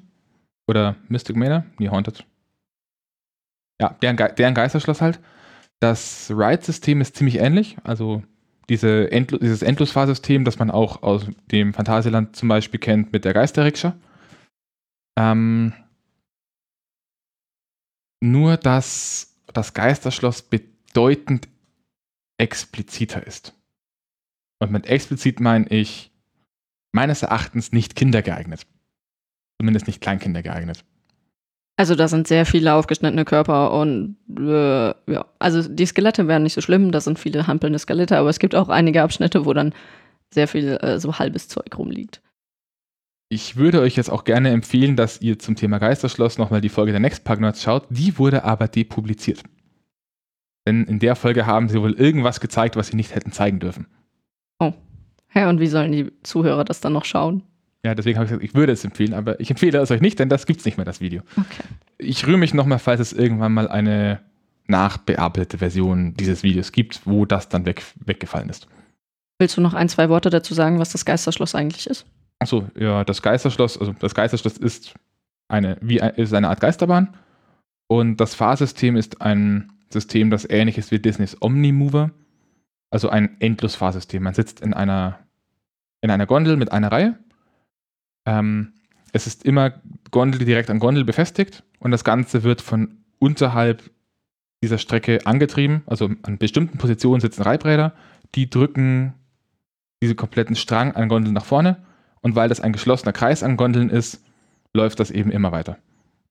Oder Mystic Manor? Nee, Haunted. Ja, deren, Ge deren Geisterschloss halt. Das Ride-System ist ziemlich ähnlich. Also diese Endlo dieses Endlosfahrsystem, das man auch aus dem Phantasialand zum Beispiel kennt mit der Geisterrikscha. Ähm, nur, dass das Geisterschloss bedeutend expliziter ist. Und mit explizit meine ich meines Erachtens nicht kindergeeignet. Zumindest nicht Kleinkinder geeignet. Also da sind sehr viele aufgeschnittene Körper und äh, ja, also die Skelette wären nicht so schlimm, da sind viele hampelnde Skelette, aber es gibt auch einige Abschnitte, wo dann sehr viel äh, so halbes Zeug rumliegt. Ich würde euch jetzt auch gerne empfehlen, dass ihr zum Thema Geisterschloss nochmal die Folge der Next Nerds schaut. Die wurde aber depubliziert. Denn in der Folge haben sie wohl irgendwas gezeigt, was sie nicht hätten zeigen dürfen. Oh. Ja, und wie sollen die Zuhörer das dann noch schauen? Ja, deswegen habe ich gesagt, ich würde es empfehlen, aber ich empfehle es euch nicht, denn das gibt es nicht mehr, das Video. Okay. Ich rühre mich nochmal, falls es irgendwann mal eine nachbearbeitete Version dieses Videos gibt, wo das dann weg, weggefallen ist. Willst du noch ein, zwei Worte dazu sagen, was das Geisterschloss eigentlich ist? Achso, ja, das Geisterschloss, also das Geisterschloss ist eine, wie ein, ist eine Art Geisterbahn. Und das Fahrsystem ist ein System, das ähnlich ist wie Disneys Omnimover. Also ein Endlosfahrsystem. Man sitzt in einer, in einer Gondel mit einer Reihe ähm, es ist immer Gondel direkt an Gondel befestigt und das Ganze wird von unterhalb dieser Strecke angetrieben. Also an bestimmten Positionen sitzen Reibräder, die drücken diesen kompletten Strang an Gondeln nach vorne und weil das ein geschlossener Kreis an Gondeln ist, läuft das eben immer weiter.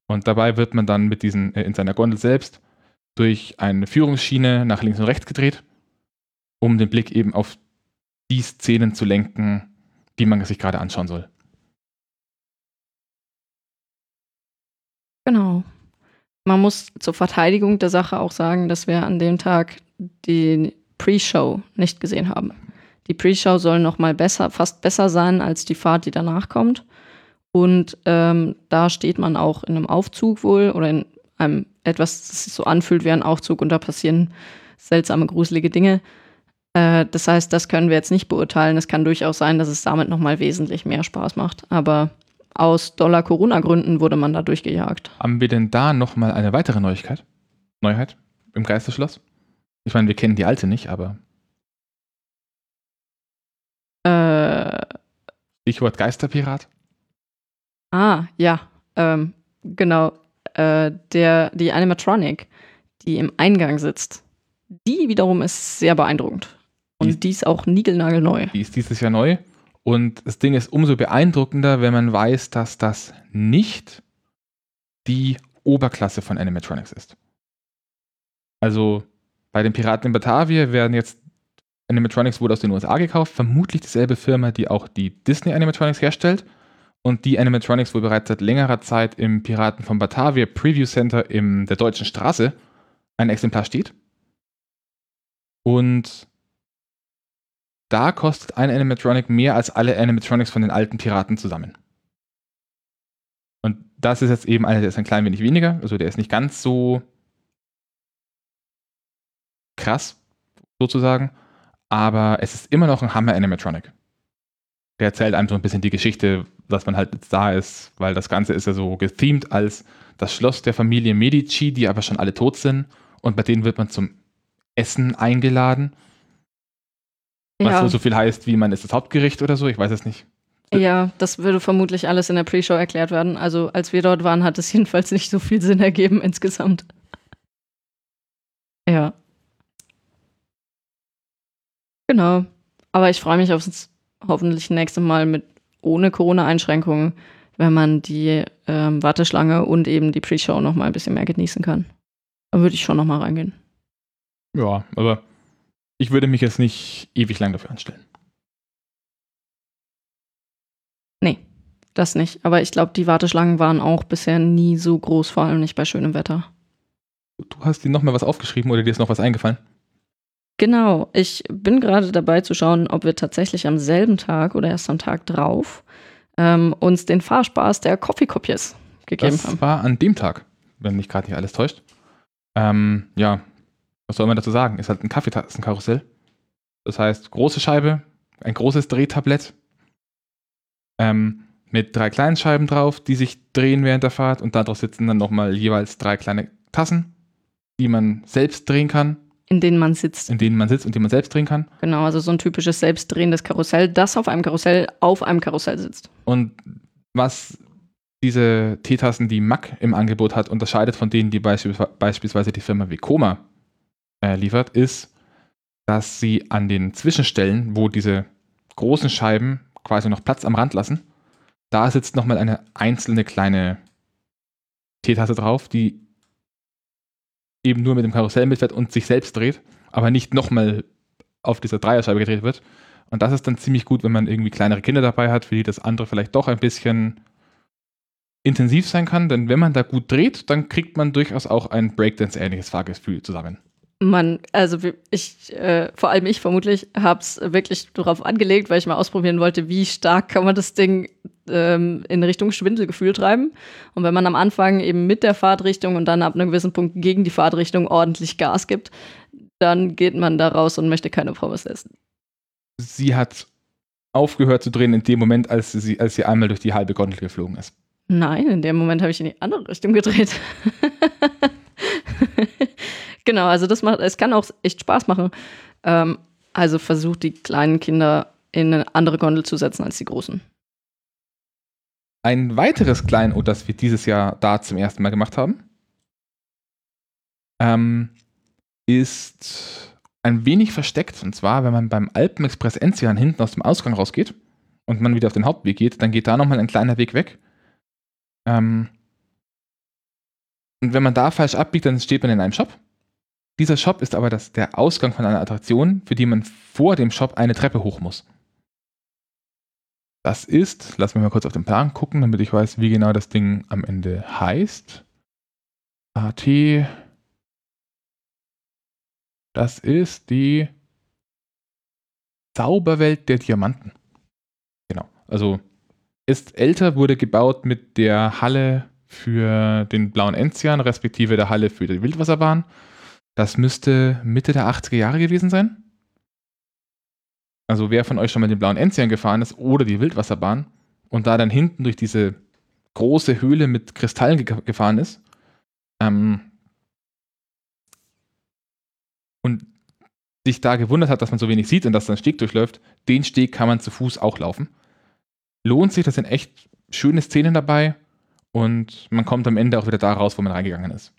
Und dabei wird man dann mit diesen äh, in seiner Gondel selbst durch eine Führungsschiene nach links und rechts gedreht, um den Blick eben auf die Szenen zu lenken, die man sich gerade anschauen soll. Genau. Man muss zur Verteidigung der Sache auch sagen, dass wir an dem Tag die Pre-Show nicht gesehen haben. Die Pre-Show soll noch mal besser, fast besser sein als die Fahrt, die danach kommt. Und ähm, da steht man auch in einem Aufzug wohl oder in einem etwas, das sich so anfühlt wie ein Aufzug und da passieren seltsame, gruselige Dinge. Äh, das heißt, das können wir jetzt nicht beurteilen. Es kann durchaus sein, dass es damit noch mal wesentlich mehr Spaß macht. Aber aus Dollar-Corona-Gründen wurde man da durchgejagt. Haben wir denn da nochmal eine weitere Neuigkeit? Neuheit im Geisterschloss? Ich meine, wir kennen die alte nicht, aber. Äh. Stichwort Geisterpirat? Ah, ja. Ähm, genau. Äh, der, die Animatronic, die im Eingang sitzt, die wiederum ist sehr beeindruckend. Und die, die ist auch niegelnagelneu. Die ist dieses Jahr neu. Und das Ding ist umso beeindruckender, wenn man weiß, dass das nicht die Oberklasse von Animatronics ist. Also bei den Piraten in Batavia werden jetzt Animatronics wurde aus den USA gekauft, vermutlich dieselbe Firma, die auch die Disney Animatronics herstellt. Und die Animatronics, wo bereits seit längerer Zeit im Piraten von Batavia Preview Center in der Deutschen Straße ein Exemplar steht. Und da kostet ein Animatronic mehr als alle Animatronics von den alten Piraten zusammen. Und das ist jetzt eben einer, der ist ein klein wenig weniger. Also der ist nicht ganz so krass, sozusagen. Aber es ist immer noch ein Hammer-Animatronic. Der erzählt einem so ein bisschen die Geschichte, dass man halt jetzt da ist, weil das Ganze ist ja so gethemed als das Schloss der Familie Medici, die aber schon alle tot sind. Und bei denen wird man zum Essen eingeladen. Was ja. so viel heißt, wie man ist das Hauptgericht oder so, ich weiß es nicht. Ja, das würde vermutlich alles in der Pre-Show erklärt werden. Also als wir dort waren, hat es <laughs> jedenfalls nicht so viel Sinn ergeben insgesamt. Ja. Genau. Aber ich freue mich aufs hoffentlich nächste Mal mit ohne Corona-Einschränkungen, wenn man die ähm, Warteschlange und eben die Pre-Show noch mal ein bisschen mehr genießen kann. Da würde ich schon noch mal reingehen. Ja, aber ich würde mich jetzt nicht ewig lang dafür anstellen. Nee, Das nicht. Aber ich glaube, die Warteschlangen waren auch bisher nie so groß, vor allem nicht bei schönem Wetter. Du hast dir noch mal was aufgeschrieben oder dir ist noch was eingefallen? Genau. Ich bin gerade dabei zu schauen, ob wir tatsächlich am selben Tag oder erst am Tag drauf ähm, uns den Fahrspaß der Coffee Copiers gegeben das haben. Das war an dem Tag, wenn mich gerade nicht alles täuscht. Ähm, ja, was soll man dazu sagen? Ist halt ein Kaffeetassenkarussell. Das heißt, große Scheibe, ein großes Drehtablett ähm, mit drei kleinen Scheiben drauf, die sich drehen während der Fahrt und darauf sitzen dann nochmal jeweils drei kleine Tassen, die man selbst drehen kann. In denen man sitzt. In denen man sitzt und die man selbst drehen kann. Genau, also so ein typisches selbstdrehendes Karussell, das auf einem Karussell auf einem Karussell sitzt. Und was diese Teetassen, die Mack im Angebot hat, unterscheidet von denen, die beispielsweise die Firma Vekoma äh, liefert, ist, dass sie an den Zwischenstellen, wo diese großen Scheiben quasi noch Platz am Rand lassen, da sitzt nochmal eine einzelne kleine Teetasse drauf, die eben nur mit dem Karussell mitfährt und sich selbst dreht, aber nicht nochmal auf dieser Dreierscheibe gedreht wird. Und das ist dann ziemlich gut, wenn man irgendwie kleinere Kinder dabei hat, für die das andere vielleicht doch ein bisschen intensiv sein kann. Denn wenn man da gut dreht, dann kriegt man durchaus auch ein Breakdance-ähnliches Fahrgefühl zusammen. Man, also ich, äh, vor allem ich vermutlich, habe es wirklich darauf angelegt, weil ich mal ausprobieren wollte, wie stark kann man das Ding ähm, in Richtung Schwindelgefühl treiben. Und wenn man am Anfang eben mit der Fahrtrichtung und dann ab einem gewissen Punkt gegen die Fahrtrichtung ordentlich Gas gibt, dann geht man da raus und möchte keine Pommes essen. Sie hat aufgehört zu drehen in dem Moment, als sie, als sie einmal durch die halbe Gondel geflogen ist. Nein, in dem Moment habe ich in die andere Richtung gedreht. <laughs> genau, also das macht, es kann auch echt Spaß machen. Ähm, also versucht die kleinen Kinder in eine andere Gondel zu setzen als die großen. Ein weiteres Kleinod, das wir dieses Jahr da zum ersten Mal gemacht haben, ähm, ist ein wenig versteckt. Und zwar, wenn man beim Alpenexpress Enzian hinten aus dem Ausgang rausgeht und man wieder auf den Hauptweg geht, dann geht da nochmal ein kleiner Weg weg. Ähm, und wenn man da falsch abbiegt, dann steht man in einem Shop. Dieser Shop ist aber das, der Ausgang von einer Attraktion, für die man vor dem Shop eine Treppe hoch muss. Das ist, lass mich mal kurz auf den Plan gucken, damit ich weiß, wie genau das Ding am Ende heißt. AT. Das ist die Zauberwelt der Diamanten. Genau. Also ist älter, wurde gebaut mit der Halle für den blauen Enzian, respektive der Halle für die Wildwasserbahn. Das müsste Mitte der 80er Jahre gewesen sein. Also wer von euch schon mal den blauen Enzian gefahren ist oder die Wildwasserbahn und da dann hinten durch diese große Höhle mit Kristallen ge gefahren ist ähm, und sich da gewundert hat, dass man so wenig sieht und dass dann Steg durchläuft, den Steg kann man zu Fuß auch laufen. Lohnt sich, das sind echt schöne Szenen dabei und man kommt am Ende auch wieder da raus, wo man reingegangen ist.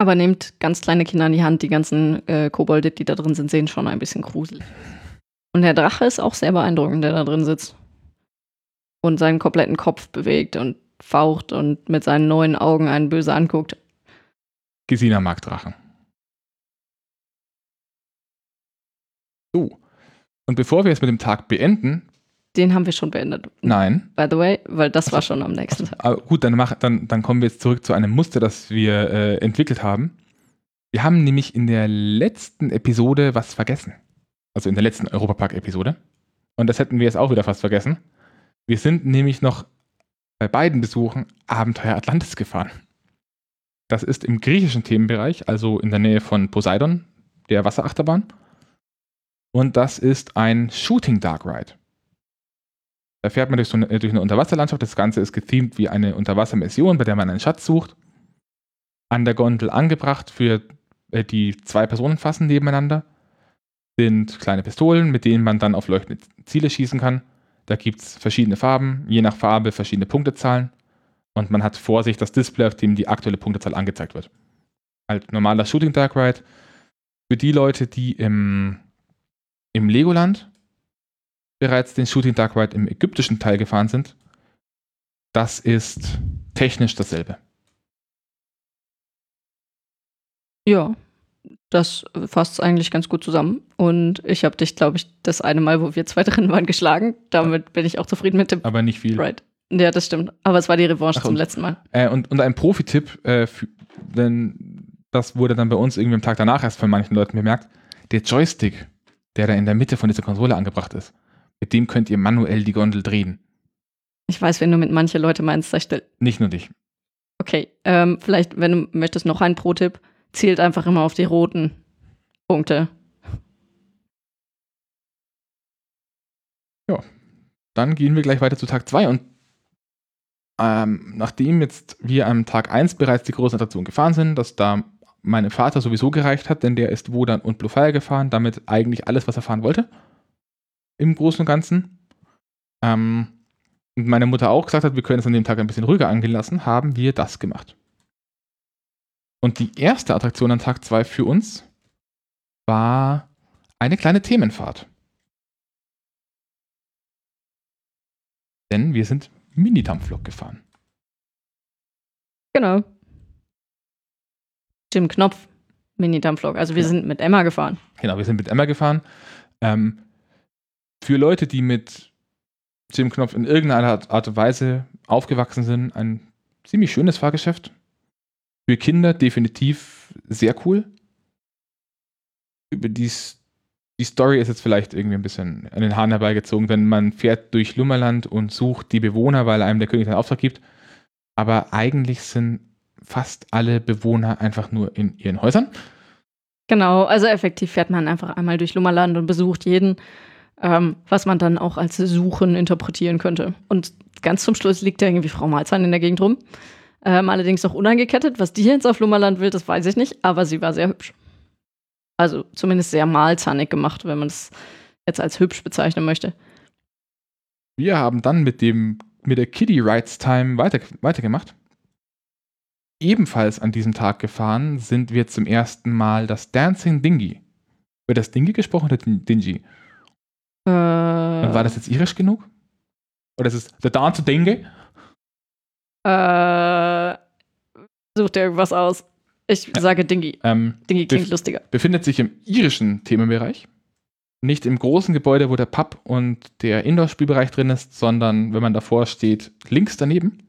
Aber nehmt ganz kleine Kinder in die Hand, die ganzen äh, Kobolde, die da drin sind, sehen schon ein bisschen gruselig. Und der Drache ist auch sehr beeindruckend, der da drin sitzt. Und seinen kompletten Kopf bewegt und faucht und mit seinen neuen Augen einen böse anguckt. Gesina mag Drachen. So. Und bevor wir jetzt mit dem Tag beenden, den haben wir schon beendet. Nein. By the way, weil das also, war schon am nächsten also, Tag. gut, dann, mach, dann, dann kommen wir jetzt zurück zu einem Muster, das wir äh, entwickelt haben. Wir haben nämlich in der letzten Episode was vergessen. Also in der letzten Europapark-Episode. Und das hätten wir jetzt auch wieder fast vergessen. Wir sind nämlich noch bei beiden Besuchen Abenteuer Atlantis gefahren. Das ist im griechischen Themenbereich, also in der Nähe von Poseidon, der Wasserachterbahn. Und das ist ein Shooting Dark Ride. Da fährt man durch, so eine, durch eine Unterwasserlandschaft. Das Ganze ist gethemt wie eine Unterwassermission, bei der man einen Schatz sucht. An der Gondel angebracht für äh, die zwei Personen fassen nebeneinander sind kleine Pistolen, mit denen man dann auf leuchtende Ziele schießen kann. Da gibt es verschiedene Farben, je nach Farbe verschiedene Punktezahlen. Und man hat vor sich das Display, auf dem die aktuelle Punktezahl angezeigt wird. Halt normaler Shooting Dark Ride. Für die Leute, die im, im Legoland bereits den Shooting Dark Ride im ägyptischen Teil gefahren sind, das ist technisch dasselbe. Ja, das fasst eigentlich ganz gut zusammen. Und ich habe dich, glaube ich, das eine Mal, wo wir zwei <laughs> drin waren, geschlagen. Damit bin ich auch zufrieden mit dem. Aber nicht viel. Right. Ja, das stimmt. Aber es war die Revanche Ach, zum und- letzten Mal. Äh, und, und ein Profi-Tipp, äh, denn das wurde dann bei uns irgendwie am Tag danach erst von manchen Leuten bemerkt. Der Joystick, der da in der Mitte von dieser Konsole angebracht ist, mit dem könnt ihr manuell die Gondel drehen. Ich weiß, wenn du mit manche Leute meinst, sei still. Nicht nur dich. Okay, ähm, vielleicht, wenn du möchtest, noch ein Pro-Tipp. Zielt einfach immer auf die roten Punkte. Dann gehen wir gleich weiter zu Tag 2 und ähm, nachdem jetzt wir am Tag 1 bereits die große Attraktion gefahren sind, dass da meinem Vater sowieso gereicht hat, denn der ist Wodan und Blue Fire gefahren, damit eigentlich alles, was er fahren wollte. Im Großen und Ganzen. Ähm, und meine Mutter auch gesagt hat, wir können es an dem Tag ein bisschen ruhiger angehen lassen, haben wir das gemacht. Und die erste Attraktion an Tag 2 für uns war eine kleine Themenfahrt. Denn wir sind Mini-Dampflok gefahren. Genau. Jim Knopf, Mini-Dampflok. Also wir Ja. sind mit Emma gefahren. Genau, wir sind mit Emma gefahren. Ähm, für Leute, die mit Jim Knopf in irgendeiner Art, und Weise aufgewachsen sind, ein ziemlich schönes Fahrgeschäft. Für Kinder definitiv sehr cool. Über dies, die Story ist jetzt vielleicht irgendwie ein bisschen an den Haaren herbeigezogen, denn man fährt durch Lummerland und sucht die Bewohner, weil einem der König einen Auftrag gibt. Aber eigentlich sind fast alle Bewohner einfach nur in ihren Häusern. Genau, also effektiv fährt man einfach einmal durch Lummerland und besucht jeden, ähm, was man dann auch als Suchen interpretieren könnte. Und ganz zum Schluss liegt da irgendwie Frau Malzahn in der Gegend rum. Ähm, allerdings noch unangekettet. Was die jetzt auf Lummerland will, das weiß ich nicht, aber sie war sehr hübsch. Also zumindest sehr malzahnig gemacht, wenn man es jetzt als hübsch bezeichnen möchte. Wir haben dann mit dem mit der Kiddie Rides Time weiter, weitergemacht. Ebenfalls an diesem Tag gefahren sind wir zum ersten Mal das Dancing Dingy. Wird das Dingy gesprochen oder Din- Dingy? Äh, war das jetzt irisch genug? Oder ist es der Dance Dingy? Äh, such dir irgendwas aus. Ich sage Dingy. Ähm, Dingy klingt lustiger. befindet sich im irischen Themenbereich. Nicht im großen Gebäude, wo der Pub und der Indoor-Spielbereich drin ist, sondern wenn man davor steht, links daneben.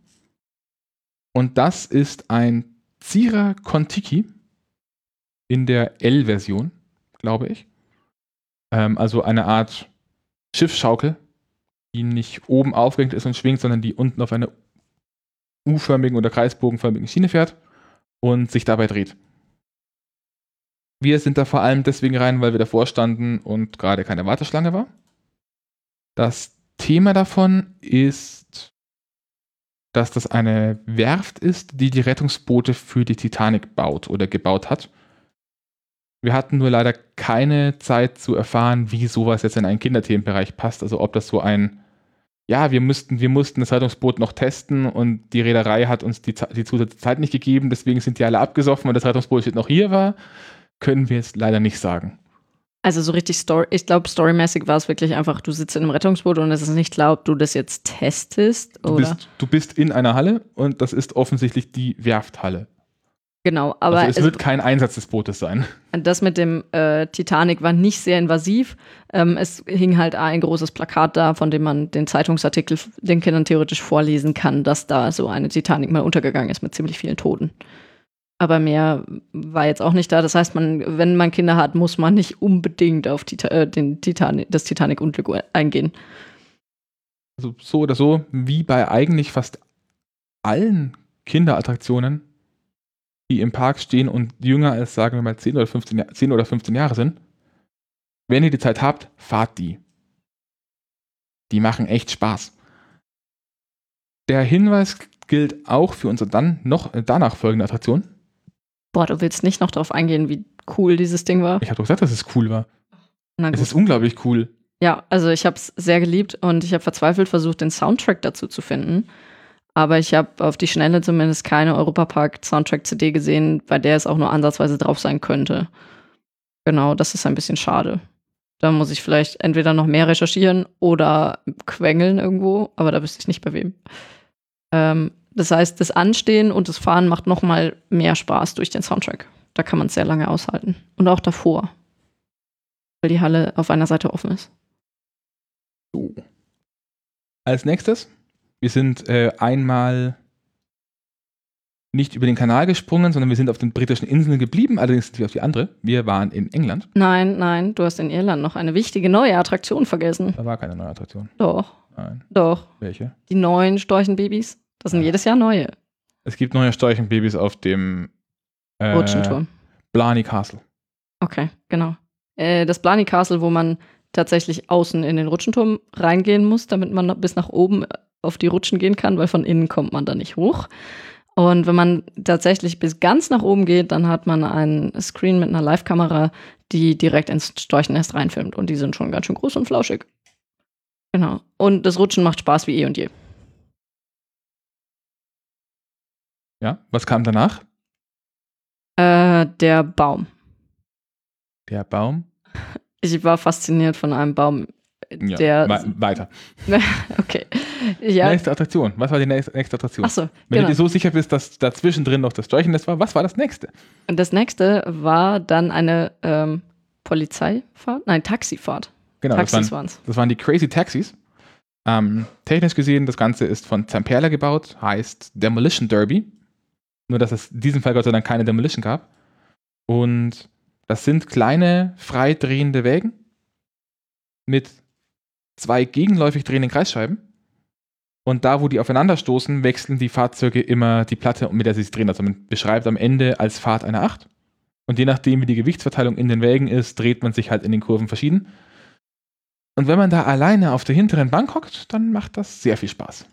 Und das ist ein Zira Kontiki in der L-Version, glaube ich. Ähm, also eine Art Schiffsschaukel, die nicht oben aufgehängt ist und schwingt, sondern die unten auf einer U-förmigen oder kreisbogenförmigen Schiene fährt und sich dabei dreht. Wir sind da vor allem deswegen rein, weil wir davor standen und gerade keine Warteschlange war. Das Thema davon ist, dass das eine Werft ist, die die Rettungsboote für die Titanic baut oder gebaut hat. Wir hatten nur leider keine Zeit zu erfahren, wie sowas jetzt in einen Kinderthemenbereich passt. Also ob das so ein, ja, wir mussten, wir mussten das Rettungsboot noch testen und die Reederei hat uns die, die zusätzliche Zeit nicht gegeben, deswegen sind die alle abgesoffen und das Rettungsboot steht noch hier war, können wir jetzt leider nicht sagen. Also so richtig Story, ich glaube, storymäßig war es wirklich einfach, du sitzt in einem Rettungsboot und es ist nicht klar, ob du das jetzt testest Du oder. bist, du bist in einer Halle und das ist offensichtlich die Werfthalle. Genau, aber also es es- wird kein Einsatz des Bootes sein. das mit dem äh, Titanic war nicht sehr invasiv. Ähm, es hing halt ein großes Plakat da, von dem man den Zeitungsartikel den Kindern theoretisch vorlesen kann, dass da so eine Titanic mal untergegangen ist mit ziemlich vielen Toten. Aber mehr war jetzt auch nicht da. Das heißt, man, wenn man Kinder hat, muss man nicht unbedingt auf Tita äh, den Titanic, das Titanic-Unglück eingehen. Also so oder so, wie bei eigentlich fast allen Kinderattraktionen, die im Park stehen und jünger als, sagen wir mal, 10 oder 15, Ja- 10 oder 15 Jahre sind. Wenn ihr die Zeit habt, fahrt die. Die machen echt Spaß. Der Hinweis gilt auch für unsere dann noch äh, danach folgende Attraktion. Boah, du willst nicht noch darauf eingehen, wie cool dieses Ding war. Ich habe doch gesagt, dass es cool war. Es ist unglaublich cool. Ja, also ich habe es sehr geliebt und ich habe verzweifelt versucht, den Soundtrack dazu zu finden. Aber ich habe auf die Schnelle zumindest keine Europapark-Soundtrack-CD gesehen, bei der es auch nur ansatzweise drauf sein könnte. Genau, das ist ein bisschen schade. Da muss ich vielleicht entweder noch mehr recherchieren oder quengeln irgendwo, aber da wüsste ich nicht bei wem. Ähm, das heißt, das Anstehen und das Fahren macht noch mal mehr Spaß durch den Soundtrack. Da kann man es sehr lange aushalten. Und auch davor. Weil die Halle auf einer Seite offen ist. So. Als nächstes, wir sind äh, einmal nicht über den Kanal gesprungen, sondern wir sind auf den britischen Inseln geblieben, allerdings sind wir auf die andere. Wir waren in England. Nein, nein, du hast in Irland noch eine wichtige neue Attraktion vergessen. Da war keine neue Attraktion. Doch, Nein. doch. Welche? Die neuen Storchenbabys. Das sind Ja. jedes Jahr neue. Es gibt neue Storchenbabys auf dem äh, Rutschenturm. Blarney Castle. Okay, genau. Äh, das Blarney Castle, wo man tatsächlich außen in den Rutschenturm reingehen muss, damit man bis nach oben auf die Rutschen gehen kann, weil von innen kommt man da nicht hoch. Und wenn man tatsächlich bis ganz nach oben geht, dann hat man einen Screen mit einer Live-Kamera, die direkt ins Storchennest reinfilmt. Und die sind schon ganz schön groß und flauschig. Genau. Und das Rutschen macht Spaß wie eh und je. Ja, was kam danach? Äh, der Baum. Der Baum. <laughs> Ich war fasziniert von einem Baum, Ja, der. we weiter. <laughs> okay. Ja. Nächste Attraktion. Was war die nächste, nächste Attraktion? Achso, Wenn genau. du dir so sicher bist, dass dazwischen drin noch das Storchennest war, was war das nächste? Und das nächste war dann eine ähm, Polizeifahrt? Nein, Taxifahrt. Genau, das Taxis waren, waren es. das waren die Crazy Taxis. Ähm, technisch gesehen, das Ganze ist von Zamperla gebaut, heißt Demolition Derby. Nur, dass es in diesem Fall Gott sei Dank keine Demolition gab. Und das sind kleine, frei drehende Wägen mit zwei gegenläufig drehenden Kreisscheiben. Und da, wo die aufeinanderstoßen, wechseln die Fahrzeuge immer die Platte, mit der sie sich drehen. Also man beschreibt am Ende als Fahrt eine 8. Und je nachdem, wie die Gewichtsverteilung in den Wägen ist, dreht man sich halt in den Kurven verschieden. Und wenn man da alleine auf der hinteren Bank hockt, dann macht das sehr viel Spaß.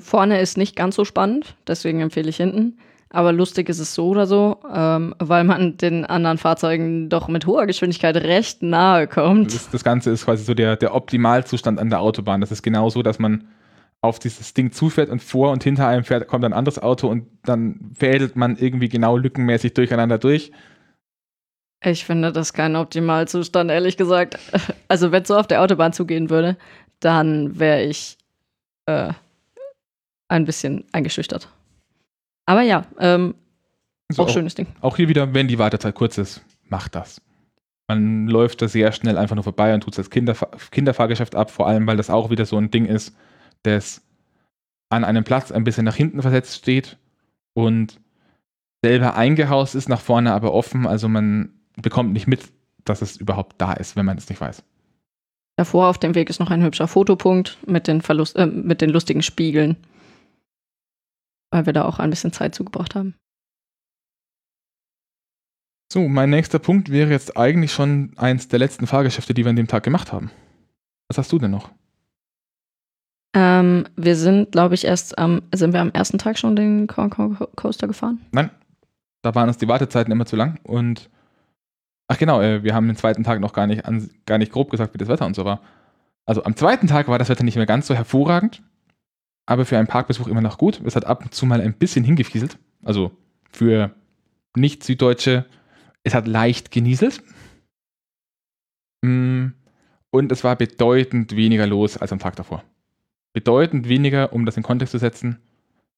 Vorne ist nicht ganz so spannend, deswegen empfehle ich hinten. Aber lustig ist es so oder so, ähm, weil man den anderen Fahrzeugen doch mit hoher Geschwindigkeit recht nahe kommt. Das, das Ganze ist quasi so der, der Optimalzustand an der Autobahn. Das ist genau so, dass man auf dieses Ding zufährt und vor und hinter einem fährt, kommt ein anderes Auto und dann fädelt man irgendwie genau lückenmäßig durcheinander durch. Ich finde das kein Optimalzustand, ehrlich gesagt. Also, wenn es so auf der Autobahn zugehen würde, dann wäre ich äh, ein bisschen eingeschüchtert. Aber ja, ähm, So, auch schönes Ding. Auch hier wieder, wenn die Wartezeit kurz ist, macht das. Man läuft da sehr schnell einfach nur vorbei und tut es als Kinderfahr Kinderfahrgeschäft ab, vor allem, weil das auch wieder so ein Ding ist, das an einem Platz ein bisschen nach hinten versetzt steht und selber eingehaust ist, nach vorne aber offen. Also man bekommt nicht mit, dass es überhaupt da ist, wenn man es nicht weiß. Davor auf dem Weg ist noch ein hübscher Fotopunkt mit den, Verlust, äh, mit den lustigen Spiegeln. Weil wir da auch ein bisschen Zeit zugebracht haben. So, mein nächster Punkt wäre jetzt eigentlich schon eins der letzten Fahrgeschäfte, die wir an dem Tag gemacht haben. Was hast du denn noch? Ähm, wir sind, glaube ich, erst am, sind wir am ersten Tag schon den Coaster gefahren? Nein, da waren uns die Wartezeiten immer zu lang und ach genau, äh, wir haben den zweiten Tag noch gar nicht, an, gar nicht grob gesagt, wie das Wetter und so war. Also am zweiten Tag war das Wetter nicht mehr ganz so hervorragend, aber für einen Parkbesuch immer noch gut. Es hat ab und zu mal ein bisschen hingefieselt, also für Nicht-Süddeutsche, es hat leicht genieselt. Mm, Und es war bedeutend weniger los als am Tag davor. Bedeutend weniger, um das in Kontext zu setzen.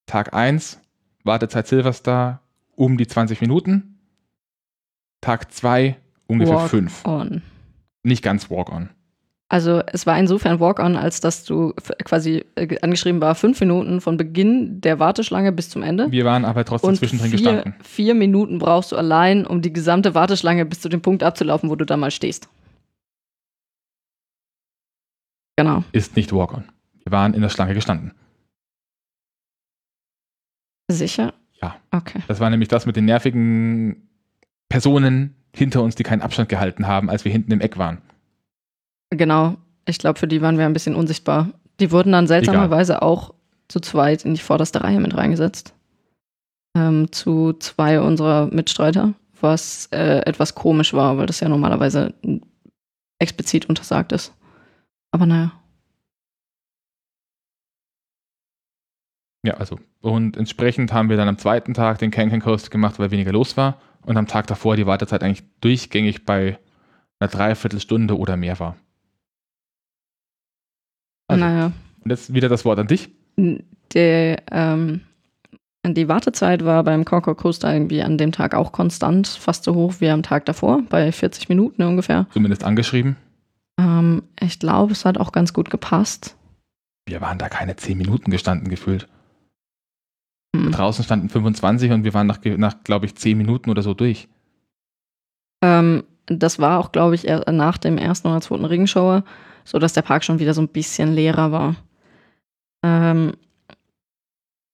Tag 1, Wartezeit Silverstar, um die 20 Minuten. Tag 2, ungefähr Walk 5. On. Nicht ganz Walk-on. Also es war insofern Walk-on, als dass du quasi äh, angeschrieben war, fünf Minuten von Beginn der Warteschlange bis zum Ende. Wir waren aber trotzdem Und zwischendrin vier, gestanden. vier Minuten brauchst du allein, um die gesamte Warteschlange bis zu dem Punkt abzulaufen, wo du da mal stehst. Genau. Ist nicht Walk-on. Wir waren in der Schlange gestanden. Sicher? Ja. Okay. Das war nämlich das mit den nervigen Personen hinter uns, die keinen Abstand gehalten haben, als wir hinten im Eck waren. Genau. Ich glaube, für die waren wir ein bisschen unsichtbar. Die wurden dann seltsamerweise auch zu zweit in die vorderste Reihe mit reingesetzt. Ähm, zu zwei unserer Mitstreiter, was äh, etwas komisch war, weil das ja normalerweise explizit untersagt ist. Aber naja. Ja, also. Und entsprechend haben wir dann am zweiten Tag den Can-Can Coast gemacht, weil weniger los war. Und am Tag davor die Wartezeit eigentlich durchgängig bei einer Dreiviertelstunde oder mehr war. Also, Naja. Und jetzt wieder das Wort an dich. Der, ähm, Die Wartezeit war beim Concord Coaster irgendwie an dem Tag auch konstant, fast so hoch wie am Tag davor, bei 40 Minuten ungefähr. Zumindest angeschrieben. Ähm, ich glaube, es hat auch ganz gut gepasst. Wir waren da keine 10 Minuten gestanden gefühlt. Hm. Draußen standen 25 und wir waren nach, nach glaube ich, 10 Minuten oder so durch. Ähm, das war auch, glaube ich, nach dem ersten oder zweiten Regenschauer, sodass der Park schon wieder so ein bisschen leerer war. Ähm,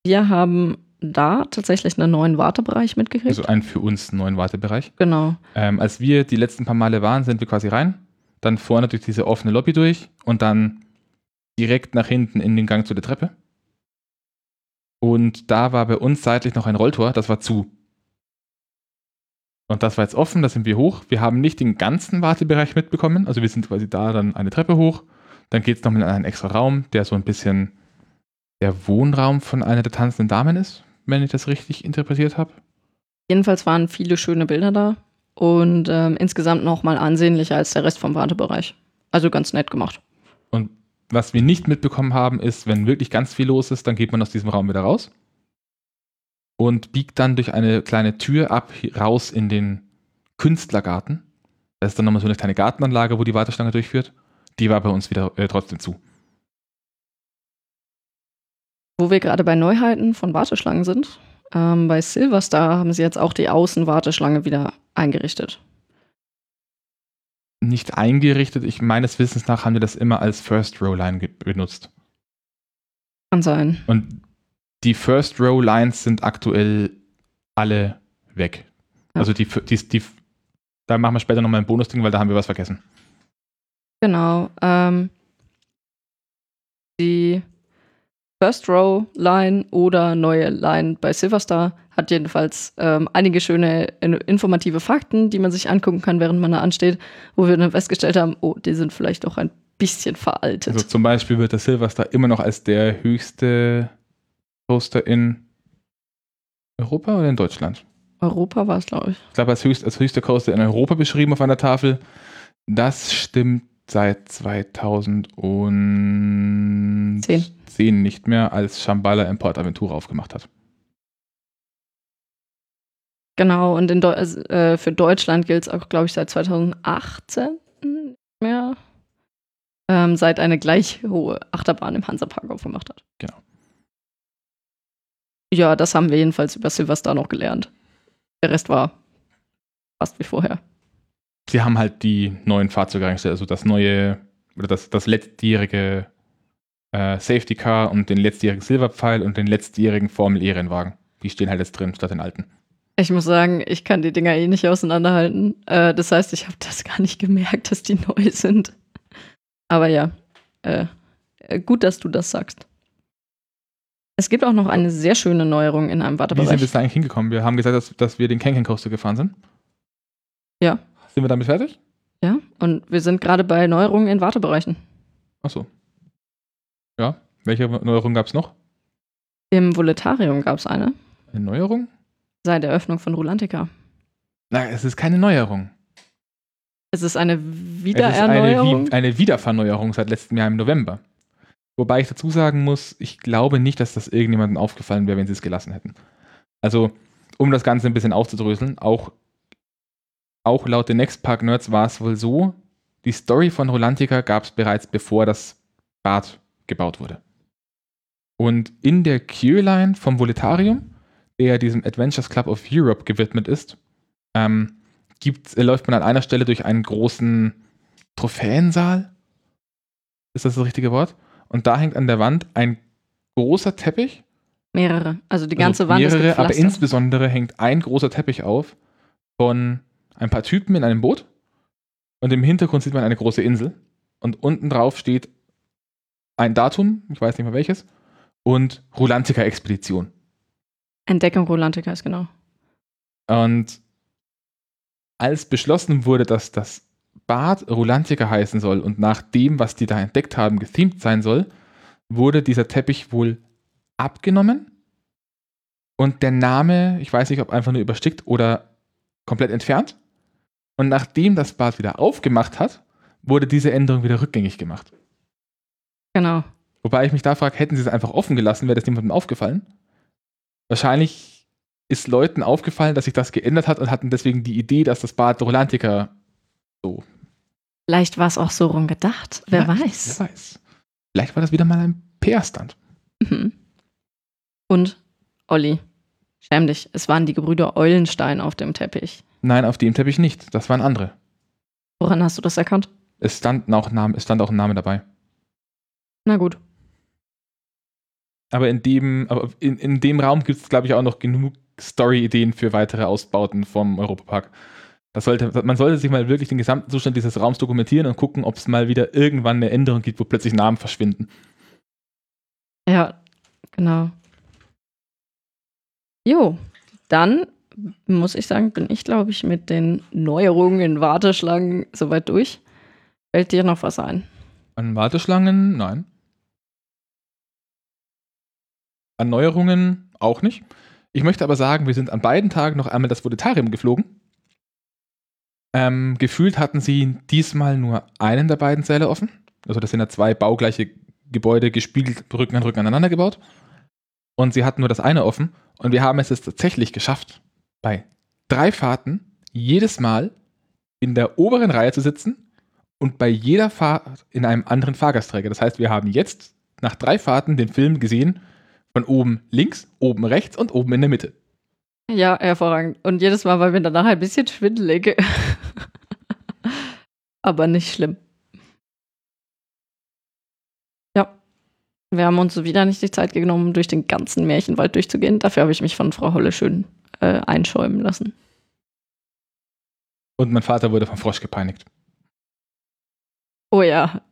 wir haben da tatsächlich einen neuen Wartebereich mitgekriegt. Also einen für uns neuen Wartebereich. genau. Ähm, als wir die letzten paar Male waren, sind wir quasi rein, dann vorne durch diese offene Lobby durch und dann direkt nach hinten in den Gang zu der Treppe. Und da war bei uns seitlich noch ein Rolltor, das war zu. Und das war jetzt offen, da sind wir hoch. Wir haben nicht den ganzen Wartebereich mitbekommen. Also wir sind quasi da dann eine Treppe hoch. Dann geht es noch in einen extra Raum, der so ein bisschen der Wohnraum von einer der tanzenden Damen ist, wenn ich das richtig interpretiert habe. Jedenfalls waren viele schöne Bilder da und ähm, insgesamt noch mal ansehnlicher als der Rest vom Wartebereich. Also ganz nett gemacht. Und was wir nicht mitbekommen haben, ist, wenn wirklich ganz viel los ist, dann geht man aus diesem Raum wieder raus und biegt dann durch eine kleine Tür ab raus in den Künstlergarten. Da ist dann nochmal so eine kleine Gartenanlage, wo die Warteschlange durchführt. Die war bei uns wieder äh, trotzdem zu. Wo wir gerade bei Neuheiten von Warteschlangen sind, ähm, bei Silverstar haben sie jetzt auch die Außenwarteschlange wieder eingerichtet. Nicht eingerichtet, ich meines Wissens nach haben wir das immer als First Row Line benutzt. Kann sein. Und die First Row Lines sind aktuell alle weg. Ja. Also die, die, die, da machen wir später nochmal ein Bonusding, weil da haben wir was vergessen. Genau. Ähm, die First Row Line oder neue Line bei Silverstar hat jedenfalls ähm, einige schöne in- informative Fakten, die man sich angucken kann, während man da ansteht, wo wir dann festgestellt haben, oh, die sind vielleicht auch ein bisschen veraltet. Also zum Beispiel wird der Silverstar immer noch als der höchste Coaster in Europa oder in Deutschland? Europa war es, glaube ich. Ich glaube, als, höchst, als höchster Coaster in Europa beschrieben auf einer Tafel. Das stimmt seit 2010 Zehn. nicht mehr, als Shambhala Import Aventura aufgemacht hat. Genau, und in Deu also, äh, für Deutschland gilt es auch, glaube ich, seit 2018 nicht mehr. Ähm, seit eine gleich hohe Achterbahn im Hansapark aufgemacht hat. Genau. Ja, das haben wir jedenfalls über Silverstar noch gelernt. Der Rest war fast wie vorher. Sie haben halt die neuen Fahrzeuge eingestellt, also das neue oder das, das letztjährige äh, Safety Car und den letztjährigen Silberpfeil und den letztjährigen Formel E-Rennwagen. Die stehen halt jetzt drin statt den alten. Ich muss sagen, ich kann die Dinger eh nicht auseinanderhalten. Äh, das heißt, ich habe das gar nicht gemerkt, dass die neu sind. Aber ja, äh, äh, gut, dass du das sagst. Es gibt auch noch eine sehr schöne Neuerung in einem Wie sind wir Wartebereich. da eigentlich hingekommen? Wir haben gesagt, dass, dass wir den Kanken Coaster gefahren sind. Ja. Sind wir damit fertig? Ja, und wir sind gerade bei Neuerungen in Wartebereichen. Achso. Ja. Welche Neuerung gab es noch? Im Voletarium gab es eine, Eine Neuerung? seit der Eröffnung von Rulantica. Nein, es ist keine Neuerung. Es ist eine Es ist eine, Wiedererneuerung. Wie- eine Wiederverneuerung seit letztem Jahr im November. Wobei ich dazu sagen muss, ich glaube nicht, dass das irgendjemandem aufgefallen wäre, wenn sie es gelassen hätten. Also, um das Ganze ein bisschen aufzudröseln, auch, auch laut den Next Park Nerds war es wohl so, die Story von Rolantica gab es bereits bevor das Bad gebaut wurde. Und in der Q-Line vom Voletarium, der diesem Adventures Club of Europe gewidmet ist, ähm, äh, läuft man an einer Stelle durch einen großen Trophäensaal. Ist das das richtige Wort? Und da hängt an der Wand ein großer Teppich. Mehrere. Also die ganze also Wand ist mehrere, aber gepflastert. insbesondere hängt ein großer Teppich auf von ein paar Typen in einem Boot. Und im Hintergrund sieht man eine große Insel. Und unten drauf steht ein Datum, ich weiß nicht mehr welches, und Rulantica-Expedition. Entdeckung Rulantica ist genau. Und als beschlossen wurde, dass das Bad Rulantica heißen soll und nach dem, was die da entdeckt haben, gethemed sein soll, wurde dieser Teppich wohl abgenommen und der Name, ich weiß nicht, ob einfach nur überstickt oder komplett entfernt. Und nachdem das Bad wieder aufgemacht hat, wurde diese Änderung wieder rückgängig gemacht. Genau. Wobei ich mich da frage, hätten sie es einfach offen gelassen, wäre das niemandem aufgefallen? wahrscheinlich ist Leuten aufgefallen, dass sich das geändert hat und hatten deswegen die Idee, dass das Bad Rolantica so. Vielleicht war es auch so rum gedacht. Wer weiß. Wer weiß. Vielleicht war das wieder mal ein PR-Stand. Mhm. Und Olli, schäm dich, es waren die Gebrüder Eulenstein auf dem Teppich. Nein, auf dem Teppich nicht. Das waren andere. Woran hast du das erkannt? Es stand auch, Name, es stand auch ein Name dabei. Na gut. Aber in dem, aber in, in dem Raum gibt es, glaube ich, auch noch genug Story-Ideen für weitere Ausbauten vom Europapark. Sollte, man sollte sich mal wirklich den gesamten Zustand dieses Raums dokumentieren und gucken, ob es mal wieder irgendwann eine Änderung gibt, wo plötzlich Namen verschwinden. Ja, genau. Jo, dann muss ich sagen, bin ich, glaube ich, mit den Neuerungen in Warteschlangen soweit durch. Fällt dir noch was ein? An Warteschlangen? Nein. An Neuerungen auch nicht. Ich möchte aber sagen, wir sind an beiden Tagen noch einmal das Vodetarium geflogen. Ähm, gefühlt hatten sie diesmal nur einen der beiden Säle offen. Also das sind ja zwei baugleiche Gebäude gespiegelt Rücken an Rücken aneinander gebaut. Und sie hatten nur das eine offen. Und wir haben es jetzt tatsächlich geschafft, bei drei Fahrten jedes Mal in der oberen Reihe zu sitzen und bei jeder Fahrt in einem anderen Fahrgastträger. Das heißt, wir haben jetzt nach drei Fahrten den Film gesehen von oben links, oben rechts und oben in der Mitte. Ja, hervorragend. Und jedes Mal war mir danach ein bisschen schwindelig. <laughs> Aber nicht schlimm. Ja. Wir haben uns wieder nicht die Zeit genommen, durch den ganzen Märchenwald durchzugehen. Dafür habe ich mich von Frau Holle schön äh, einschäumen lassen. Und mein Vater wurde vom Frosch gepeinigt. Oh ja.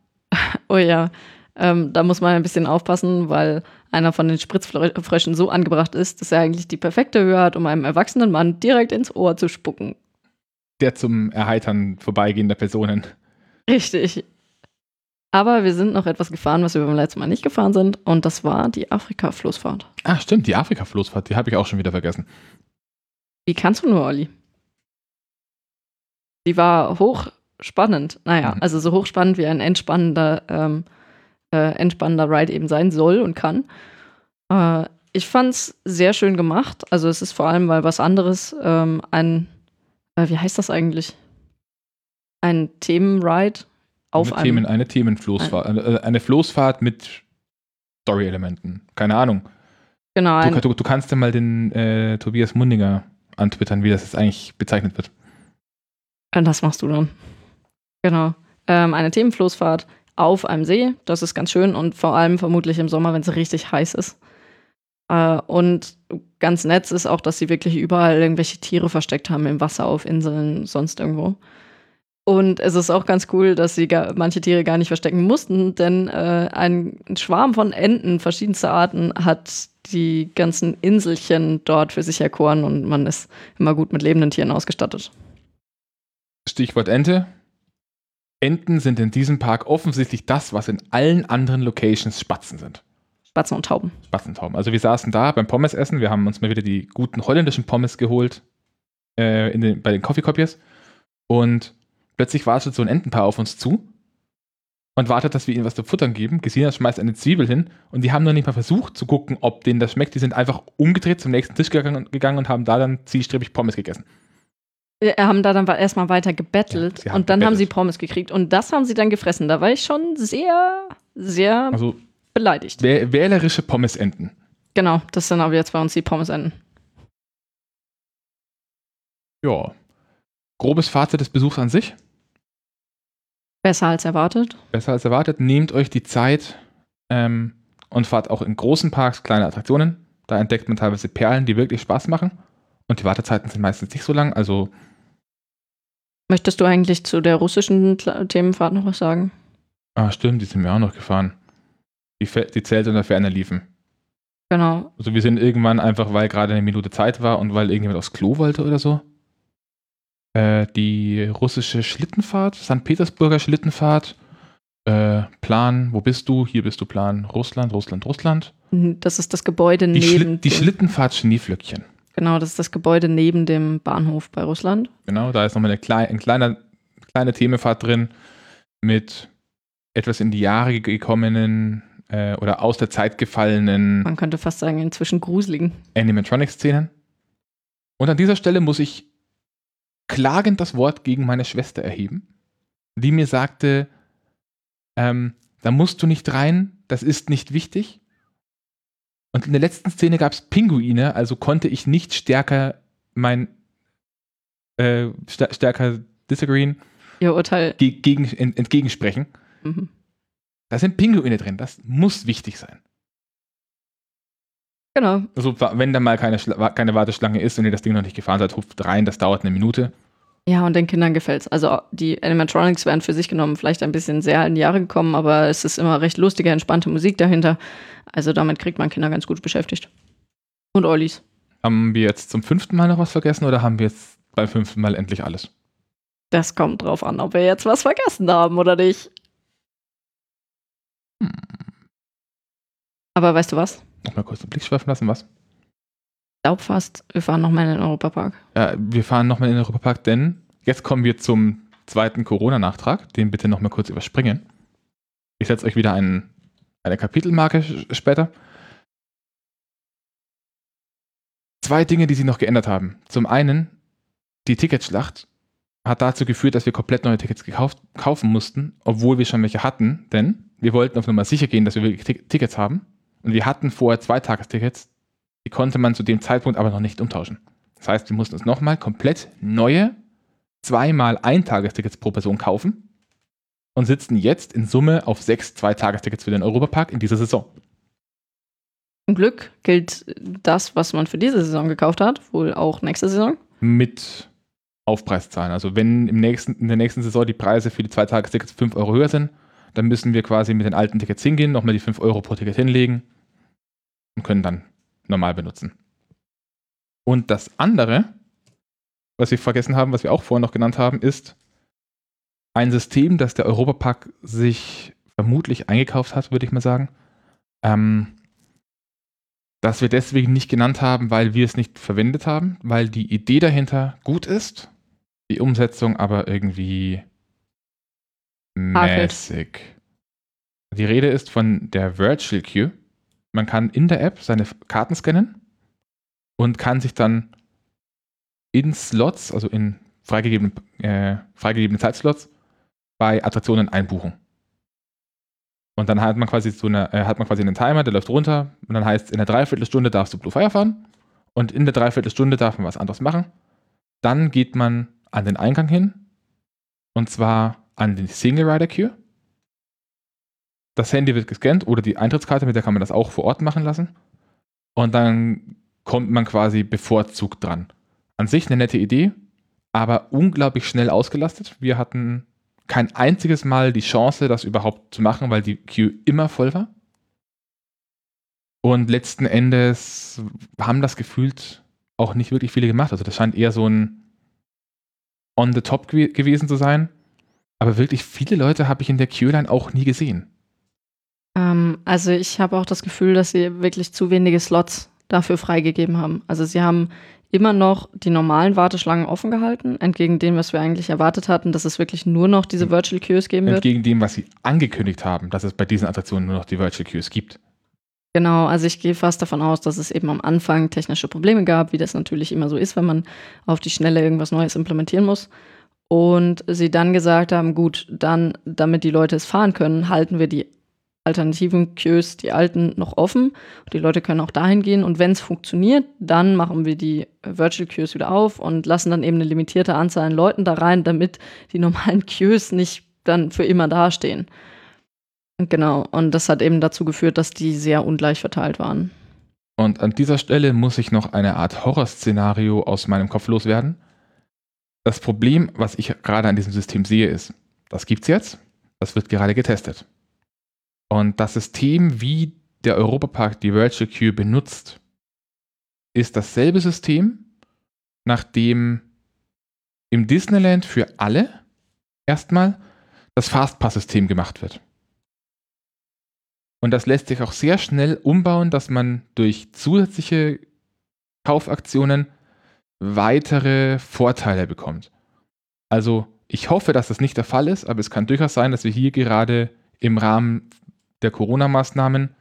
Oh ja. Ähm, da muss man ein bisschen aufpassen, weil einer von den Spritzfröschen so angebracht ist, dass er eigentlich die perfekte Höhe hat, um einem erwachsenen Mann direkt ins Ohr zu spucken. Der zum Erheitern vorbeigehender Personen. Richtig. Aber wir sind noch etwas gefahren, was wir beim letzten Mal nicht gefahren sind, und das war die Afrika-Floßfahrt. Ah, stimmt, die Afrika-Floßfahrt, die habe ich auch schon wieder vergessen. Wie kannst du nur, Olli? Die war hochspannend. Naja, Mhm. also so hochspannend wie ein entspannender, ähm, äh, entspannender Ride eben sein soll und kann. Äh, ich fand's sehr schön gemacht. Also es ist vor allem mal was anderes. Ähm, ein, äh, wie heißt das eigentlich? Ein Themenride auf eine, einem. Themen, eine Themenfloßfahrt. Eine, eine Floßfahrt mit Story-Elementen. Keine Ahnung. genau, Du, ein, du, du kannst ja mal den äh, Tobias Mundinger antwittern, wie das jetzt eigentlich bezeichnet wird. Äh, Das machst du dann. Genau. Ähm, eine Themenfloßfahrt auf einem See. Das ist ganz schön und vor allem vermutlich im Sommer, wenn es richtig heiß ist. Äh, und ganz nett ist auch, dass sie wirklich überall irgendwelche Tiere versteckt haben im Wasser, auf Inseln, sonst irgendwo. Und es ist auch ganz cool, dass sie gar, manche Tiere gar nicht verstecken mussten, denn äh, ein Schwarm von Enten verschiedenster Arten hat die ganzen Inselchen dort für sich erkoren und man ist immer gut mit lebenden Tieren ausgestattet. Stichwort Ente. Enten sind in diesem Park offensichtlich das, was in allen anderen Locations Spatzen sind. Spatzen und Tauben. Spatzentauben. Also wir saßen da beim Pommesessen, wir haben uns mal wieder die guten holländischen Pommes geholt äh, in den, bei den Coffee Copiers und plötzlich wartet so ein Entenpaar auf uns zu und wartet, dass wir ihnen was zu futtern geben. Gesina schmeißt eine Zwiebel hin und die haben noch nicht mal versucht zu gucken, ob denen das schmeckt. Die sind einfach umgedreht zum nächsten Tisch gegangen, gegangen und haben da dann zielstrebig Pommes gegessen. Wir haben da dann erstmal weiter gebettelt Ja, haben und dann haben gebettelt. sie Pommes gekriegt und das haben sie dann gefressen. Da war ich schon sehr, sehr Also beleidigt. wäh- wählerische Pommesenten. Genau, das sind aber jetzt bei uns die Pommesenden. Ja. Grobes Fazit des Besuchs an sich. Besser als erwartet. besser als erwartet. Nehmt euch die Zeit ähm, und fahrt auch in großen Parks kleine Attraktionen. Da entdeckt man teilweise Perlen, die wirklich Spaß machen. Und die Wartezeiten sind meistens nicht so lang. Also Möchtest du eigentlich zu der russischen Themenfahrt noch was sagen? Ah, stimmt, die sind mir auch noch gefahren. Die, die Zelte der Ferne liefen. Genau. Also wir sind irgendwann einfach, weil gerade eine Minute Zeit war und weil irgendjemand aufs Klo wollte oder so. Äh, die russische Schlittenfahrt, St. Petersburger Schlittenfahrt. Äh, Plan, wo bist du? Hier bist du Plan. Russland, Russland, Russland. Das ist das Gebäude Die, neben Schli die Schlittenfahrt Schneeflöckchen. Genau, das ist das Gebäude neben dem Bahnhof bei Russland. Genau, da ist nochmal eine, klei ein kleiner, kleine Themenfahrt drin mit etwas in die Jahre gekommenen äh, oder aus der Zeit gefallenen Man könnte fast sagen, inzwischen gruseligen. Animatronic-Szenen. Und an dieser Stelle muss ich klagend das Wort gegen meine Schwester erheben, die mir sagte, ähm, da musst du nicht rein, das ist nicht wichtig. Und in der letzten Szene gab es Pinguine, also konnte ich nicht stärker mein äh, st stärker disagreeen, Ihr Urteil. ge gegen, ent entgegensprechen. Mhm. Da sind Pinguine drin, das muss wichtig sein. Genau. Also wenn da mal keine, Schla keine Warteschlange ist und ihr das Ding noch nicht gefahren seid, ruft rein, das dauert eine Minute. Ja, und den Kindern gefällt's. Also die Animatronics werden für sich genommen vielleicht ein bisschen sehr in die Jahre gekommen, aber es ist immer recht lustige, entspannte Musik dahinter. Also damit kriegt man Kinder ganz gut beschäftigt. Und Ollis. Haben wir jetzt zum fünften Mal noch was vergessen oder haben wir jetzt beim fünften Mal endlich alles? Das kommt drauf an, ob wir jetzt was vergessen haben oder nicht. Hm. Aber weißt du was? Noch mal kurz den Blick schweifen lassen, was? Glaube fast, wir fahren nochmal in den Europapark. Ja, wir fahren nochmal in den Europapark, denn jetzt kommen wir zum zweiten Corona-Nachtrag. Den bitte nochmal kurz überspringen. Ich setze euch wieder einen, eine Kapitelmarke später. Zwei Dinge, die sie noch geändert haben. Zum einen, die Ticketschlacht hat dazu geführt, dass wir komplett neue Tickets gekauft, kaufen mussten, obwohl wir schon welche hatten, denn wir wollten auf Nummer sicher gehen, dass wir wirklich Tickets haben. Und wir hatten vorher zwei Tagestickets, die konnte man zu dem Zeitpunkt aber noch nicht umtauschen. Das heißt, wir mussten uns nochmal komplett neue, zweimal Eintagestickets pro Person kaufen und sitzen jetzt in Summe auf sechs Zweitagestickets für den Europapark in dieser Saison. Zum Glück gilt das, was man für diese Saison gekauft hat, wohl auch nächste Saison. Mit Aufpreiszahlen. Also wenn im nächsten, in der nächsten Saison die Preise für die Zweitagestickets 5 Euro höher sind, dann müssen wir quasi mit den alten Tickets hingehen, nochmal die 5 Euro pro Ticket hinlegen und können dann normal benutzen. Und das andere, was wir vergessen haben, was wir auch vorher noch genannt haben, ist ein System, das der Europapark sich vermutlich eingekauft hat, würde ich mal sagen. Ähm, das wir deswegen nicht genannt haben, weil wir es nicht verwendet haben, weil die Idee dahinter gut ist, die Umsetzung aber irgendwie mäßig. Die Rede ist von der Virtual Queue. Man kann in der App seine Karten scannen und kann sich dann in Slots, also in freigegebene, äh, freigegebene Zeitslots, bei Attraktionen einbuchen. Und dann hat man quasi so eine, äh, hat man quasi einen Timer, der läuft runter und dann heißt, in der Dreiviertelstunde darfst du Blue Fire fahren und in der Dreiviertelstunde darf man was anderes machen. Dann geht man an den Eingang hin und zwar an die Single Rider Queue. Das Handy wird gescannt oder die Eintrittskarte, mit der kann man das auch vor Ort machen lassen. Und dann kommt man quasi bevorzugt dran. An sich eine nette Idee, aber unglaublich schnell ausgelastet. Wir hatten kein einziges Mal die Chance, das überhaupt zu machen, weil die Queue immer voll war. Und letzten Endes haben das gefühlt auch nicht wirklich viele gemacht. Also das scheint eher so ein on the top gew gewesen zu sein. Aber wirklich viele Leute habe ich in der Queue-Line auch nie gesehen. Ähm, also ich habe auch das Gefühl, dass sie wirklich zu wenige Slots dafür freigegeben haben. Also sie haben immer noch die normalen Warteschlangen offen gehalten, entgegen dem, was wir eigentlich erwartet hatten, dass es wirklich nur noch diese Virtual Queues geben wird. Entgegen dem, was sie angekündigt haben, dass es bei diesen Attraktionen nur noch die Virtual Queues gibt. Genau, also ich gehe fast davon aus, dass es eben am Anfang technische Probleme gab, wie das natürlich immer so ist, wenn man auf die Schnelle irgendwas Neues implementieren muss. Und sie dann gesagt haben, gut, dann, damit die Leute es fahren können, halten wir die alternativen Queues, die alten, noch offen. Die Leute können auch dahin gehen und wenn es funktioniert, dann machen wir die Virtual Queues wieder auf und lassen dann eben eine limitierte Anzahl an Leuten da rein, damit die normalen <laughs> Queues nicht dann für immer dastehen. Genau, und das hat eben dazu geführt, dass die sehr ungleich verteilt waren. Und an dieser Stelle muss ich noch eine Art Horrorszenario aus meinem Kopf loswerden. Das Problem, was ich gerade an diesem System sehe, ist, das gibt's jetzt, das wird gerade getestet. Und das System, wie der Europapark die Virtual Queue benutzt, ist dasselbe System, nachdem im Disneyland für alle erstmal das Fastpass-System gemacht wird. Und das lässt sich auch sehr schnell umbauen, dass man durch zusätzliche Kaufaktionen weitere Vorteile bekommt. Also ich hoffe, dass das nicht der Fall ist, aber es kann durchaus sein, dass wir hier gerade im Rahmen der Corona-Maßnahmen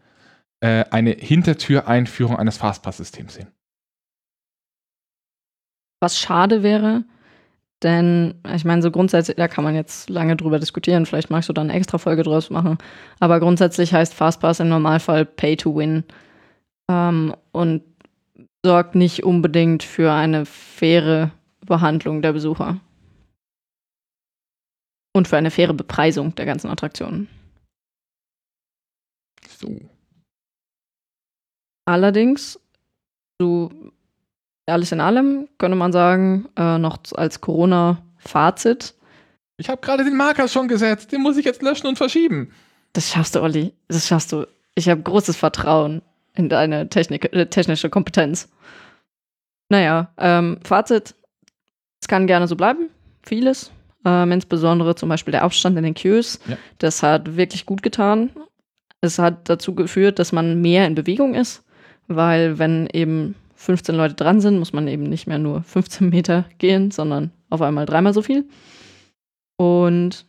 äh, eine Hintertüreinführung eines Fastpass-Systems sehen. Was schade wäre, denn ich meine, so grundsätzlich, da kann man jetzt lange drüber diskutieren, vielleicht magst du da eine extra Folge draus machen, aber grundsätzlich heißt Fastpass im Normalfall Pay to Win ähm, und sorgt nicht unbedingt für eine faire Behandlung der Besucher. Und für eine faire Bepreisung der ganzen Attraktionen. So. Allerdings, so alles in allem könnte man sagen, äh, noch als Corona-Fazit. Ich habe gerade den Marker schon gesetzt, den muss ich jetzt löschen und verschieben. Das schaffst du, Olli. Das schaffst du. Ich habe großes Vertrauen in deine Technik, äh, technische Kompetenz. Naja, ähm, Fazit, es kann gerne so bleiben, vieles. Ähm, insbesondere zum Beispiel der Abstand in den Queues. Ja. Das hat wirklich gut getan. Es hat dazu geführt, dass man mehr in Bewegung ist, weil wenn eben 15 Leute dran sind, muss man eben nicht mehr nur 15 Meter gehen, sondern auf einmal dreimal so viel. Und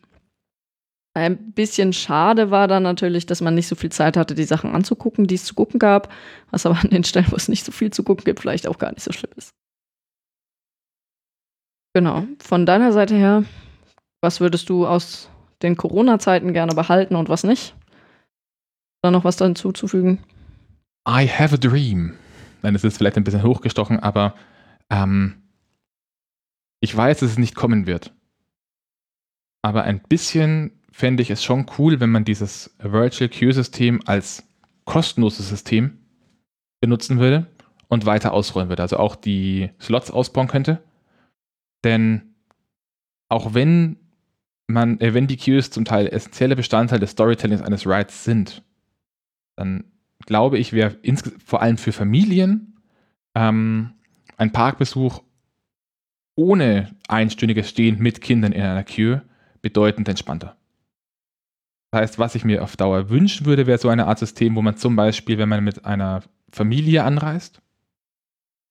ein bisschen schade war dann natürlich, dass man nicht so viel Zeit hatte, die Sachen anzugucken, die es zu gucken gab, was aber an den Stellen, wo es nicht so viel zu gucken gibt, vielleicht auch gar nicht so schlimm ist. Genau. Von deiner Seite her, was würdest du aus den Corona-Zeiten gerne behalten und was nicht? Da noch was hinzuzufügen? I have a dream. Nein, es ist vielleicht ein bisschen hochgestochen, aber ähm, ich weiß, dass es nicht kommen wird. Aber ein bisschen fände ich es schon cool, wenn man dieses Virtual Queue-System als kostenloses System benutzen würde und weiter ausrollen würde. Also auch die Slots ausbauen könnte. Denn auch wenn man, äh, wenn die Queues zum Teil essentielle Bestandteil des Storytellings eines Rides sind, dann glaube ich, wäre vor allem für Familien ähm, ein Parkbesuch ohne einstündiges Stehen mit Kindern in einer Queue bedeutend entspannter. Das heißt, was ich mir auf Dauer wünschen würde, wäre so eine Art System, wo man zum Beispiel, wenn man mit einer Familie anreist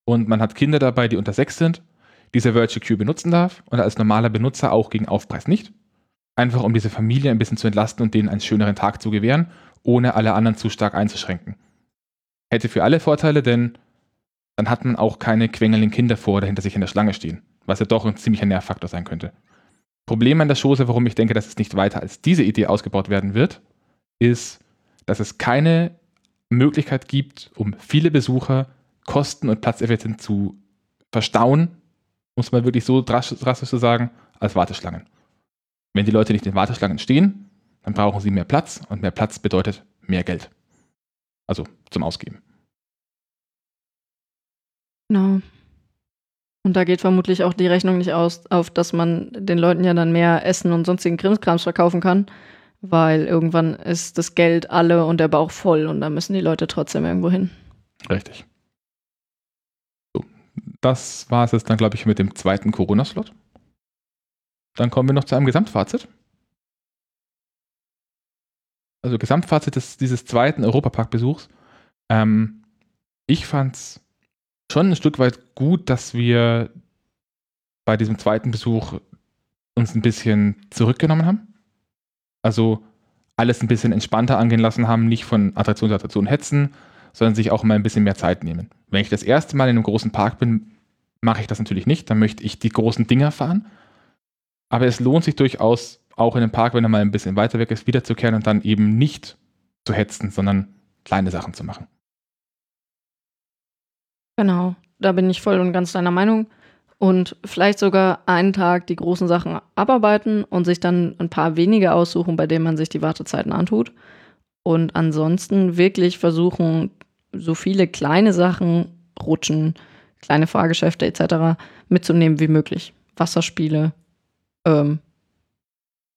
und man hat Kinder dabei, die unter sechs sind, diese Virtual Queue benutzen darf und als normaler Benutzer auch gegen Aufpreis nicht. Einfach um diese Familie ein bisschen zu entlasten und denen einen schöneren Tag zu gewähren, ohne alle anderen zu stark einzuschränken. Hätte für alle Vorteile, denn dann hat man auch keine quengelnden Kinder vor oder hinter sich in der Schlange stehen, was ja doch ein ziemlicher Nervfaktor sein könnte. Problem an der Chose, warum ich denke, dass es nicht weiter als diese Idee ausgebaut werden wird, ist, dass es keine Möglichkeit gibt, um viele Besucher kosten- und platzeffizient zu verstauen, muss man wirklich so drastisch zu sagen, als Warteschlangen. Wenn die Leute nicht in Warteschlangen stehen, dann brauchen sie mehr Platz und mehr Platz bedeutet mehr Geld. Also zum Ausgeben. Genau. Und da geht vermutlich auch die Rechnung nicht aus, auf, dass man den Leuten ja dann mehr Essen und sonstigen Krimskrams verkaufen kann, weil irgendwann ist das Geld alle und der Bauch voll und da müssen die Leute trotzdem irgendwo hin. Richtig. So, das war es jetzt dann, glaube ich, mit dem zweiten Corona-Slot. Dann kommen wir noch zu einem Gesamtfazit. Also Gesamtfazit des, dieses zweiten Europapark-Besuchs. Ähm, ich fand's schon ein Stück weit gut, dass wir bei diesem zweiten Besuch uns ein bisschen zurückgenommen haben. Also alles ein bisschen entspannter angehen lassen haben, nicht von Attraktion zu Attraktion hetzen, sondern sich auch mal ein bisschen mehr Zeit nehmen. Wenn ich das erste Mal in einem großen Park bin, mache ich das natürlich nicht. Dann möchte ich die großen Dinger fahren. Aber es lohnt sich durchaus, auch in einem Park, wenn er mal ein bisschen weiter weg ist, wiederzukehren und dann eben nicht zu hetzen, sondern kleine Sachen zu machen. Genau, da bin ich voll und ganz deiner Meinung. Und vielleicht sogar einen Tag die großen Sachen abarbeiten und sich dann ein paar wenige aussuchen, bei denen man sich die Wartezeiten antut. Und ansonsten wirklich versuchen, so viele kleine Sachen, Rutschen, kleine Fahrgeschäfte etc. mitzunehmen wie möglich. Wasserspiele, ähm,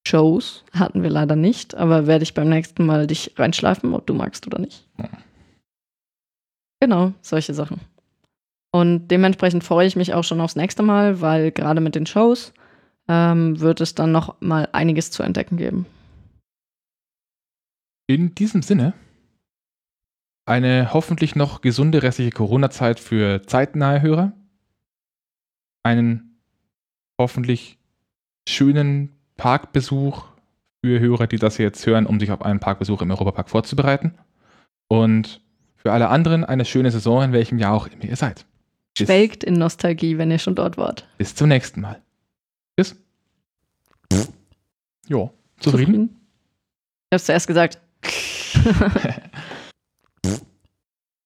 Shows hatten wir leider nicht, aber werde ich beim nächsten Mal dich reinschleifen, ob du magst oder nicht. Ja. Genau, solche Sachen. Und dementsprechend freue ich mich auch schon aufs nächste Mal, weil gerade mit den Shows ähm, wird es dann noch mal einiges zu entdecken geben. In diesem Sinne, eine hoffentlich noch gesunde restliche Corona-Zeit für zeitnahe Hörer. Einen hoffentlich schönen Parkbesuch für Hörer, die das jetzt hören, um sich auf einen Parkbesuch im Europapark vorzubereiten. Und für alle anderen eine schöne Saison, in welchem Jahr auch immer ihr seid. Bis, Schwelgt in Nostalgie, wenn ihr schon dort wart. Bis zum nächsten Mal. Tschüss. Jo, zufrieden? zufrieden? Ich hab's zuerst gesagt.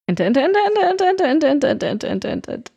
Ente, Ente, Ente, Ente, Ente, Ente, Ente, Ente, Ente, Ente, Ente, Ente.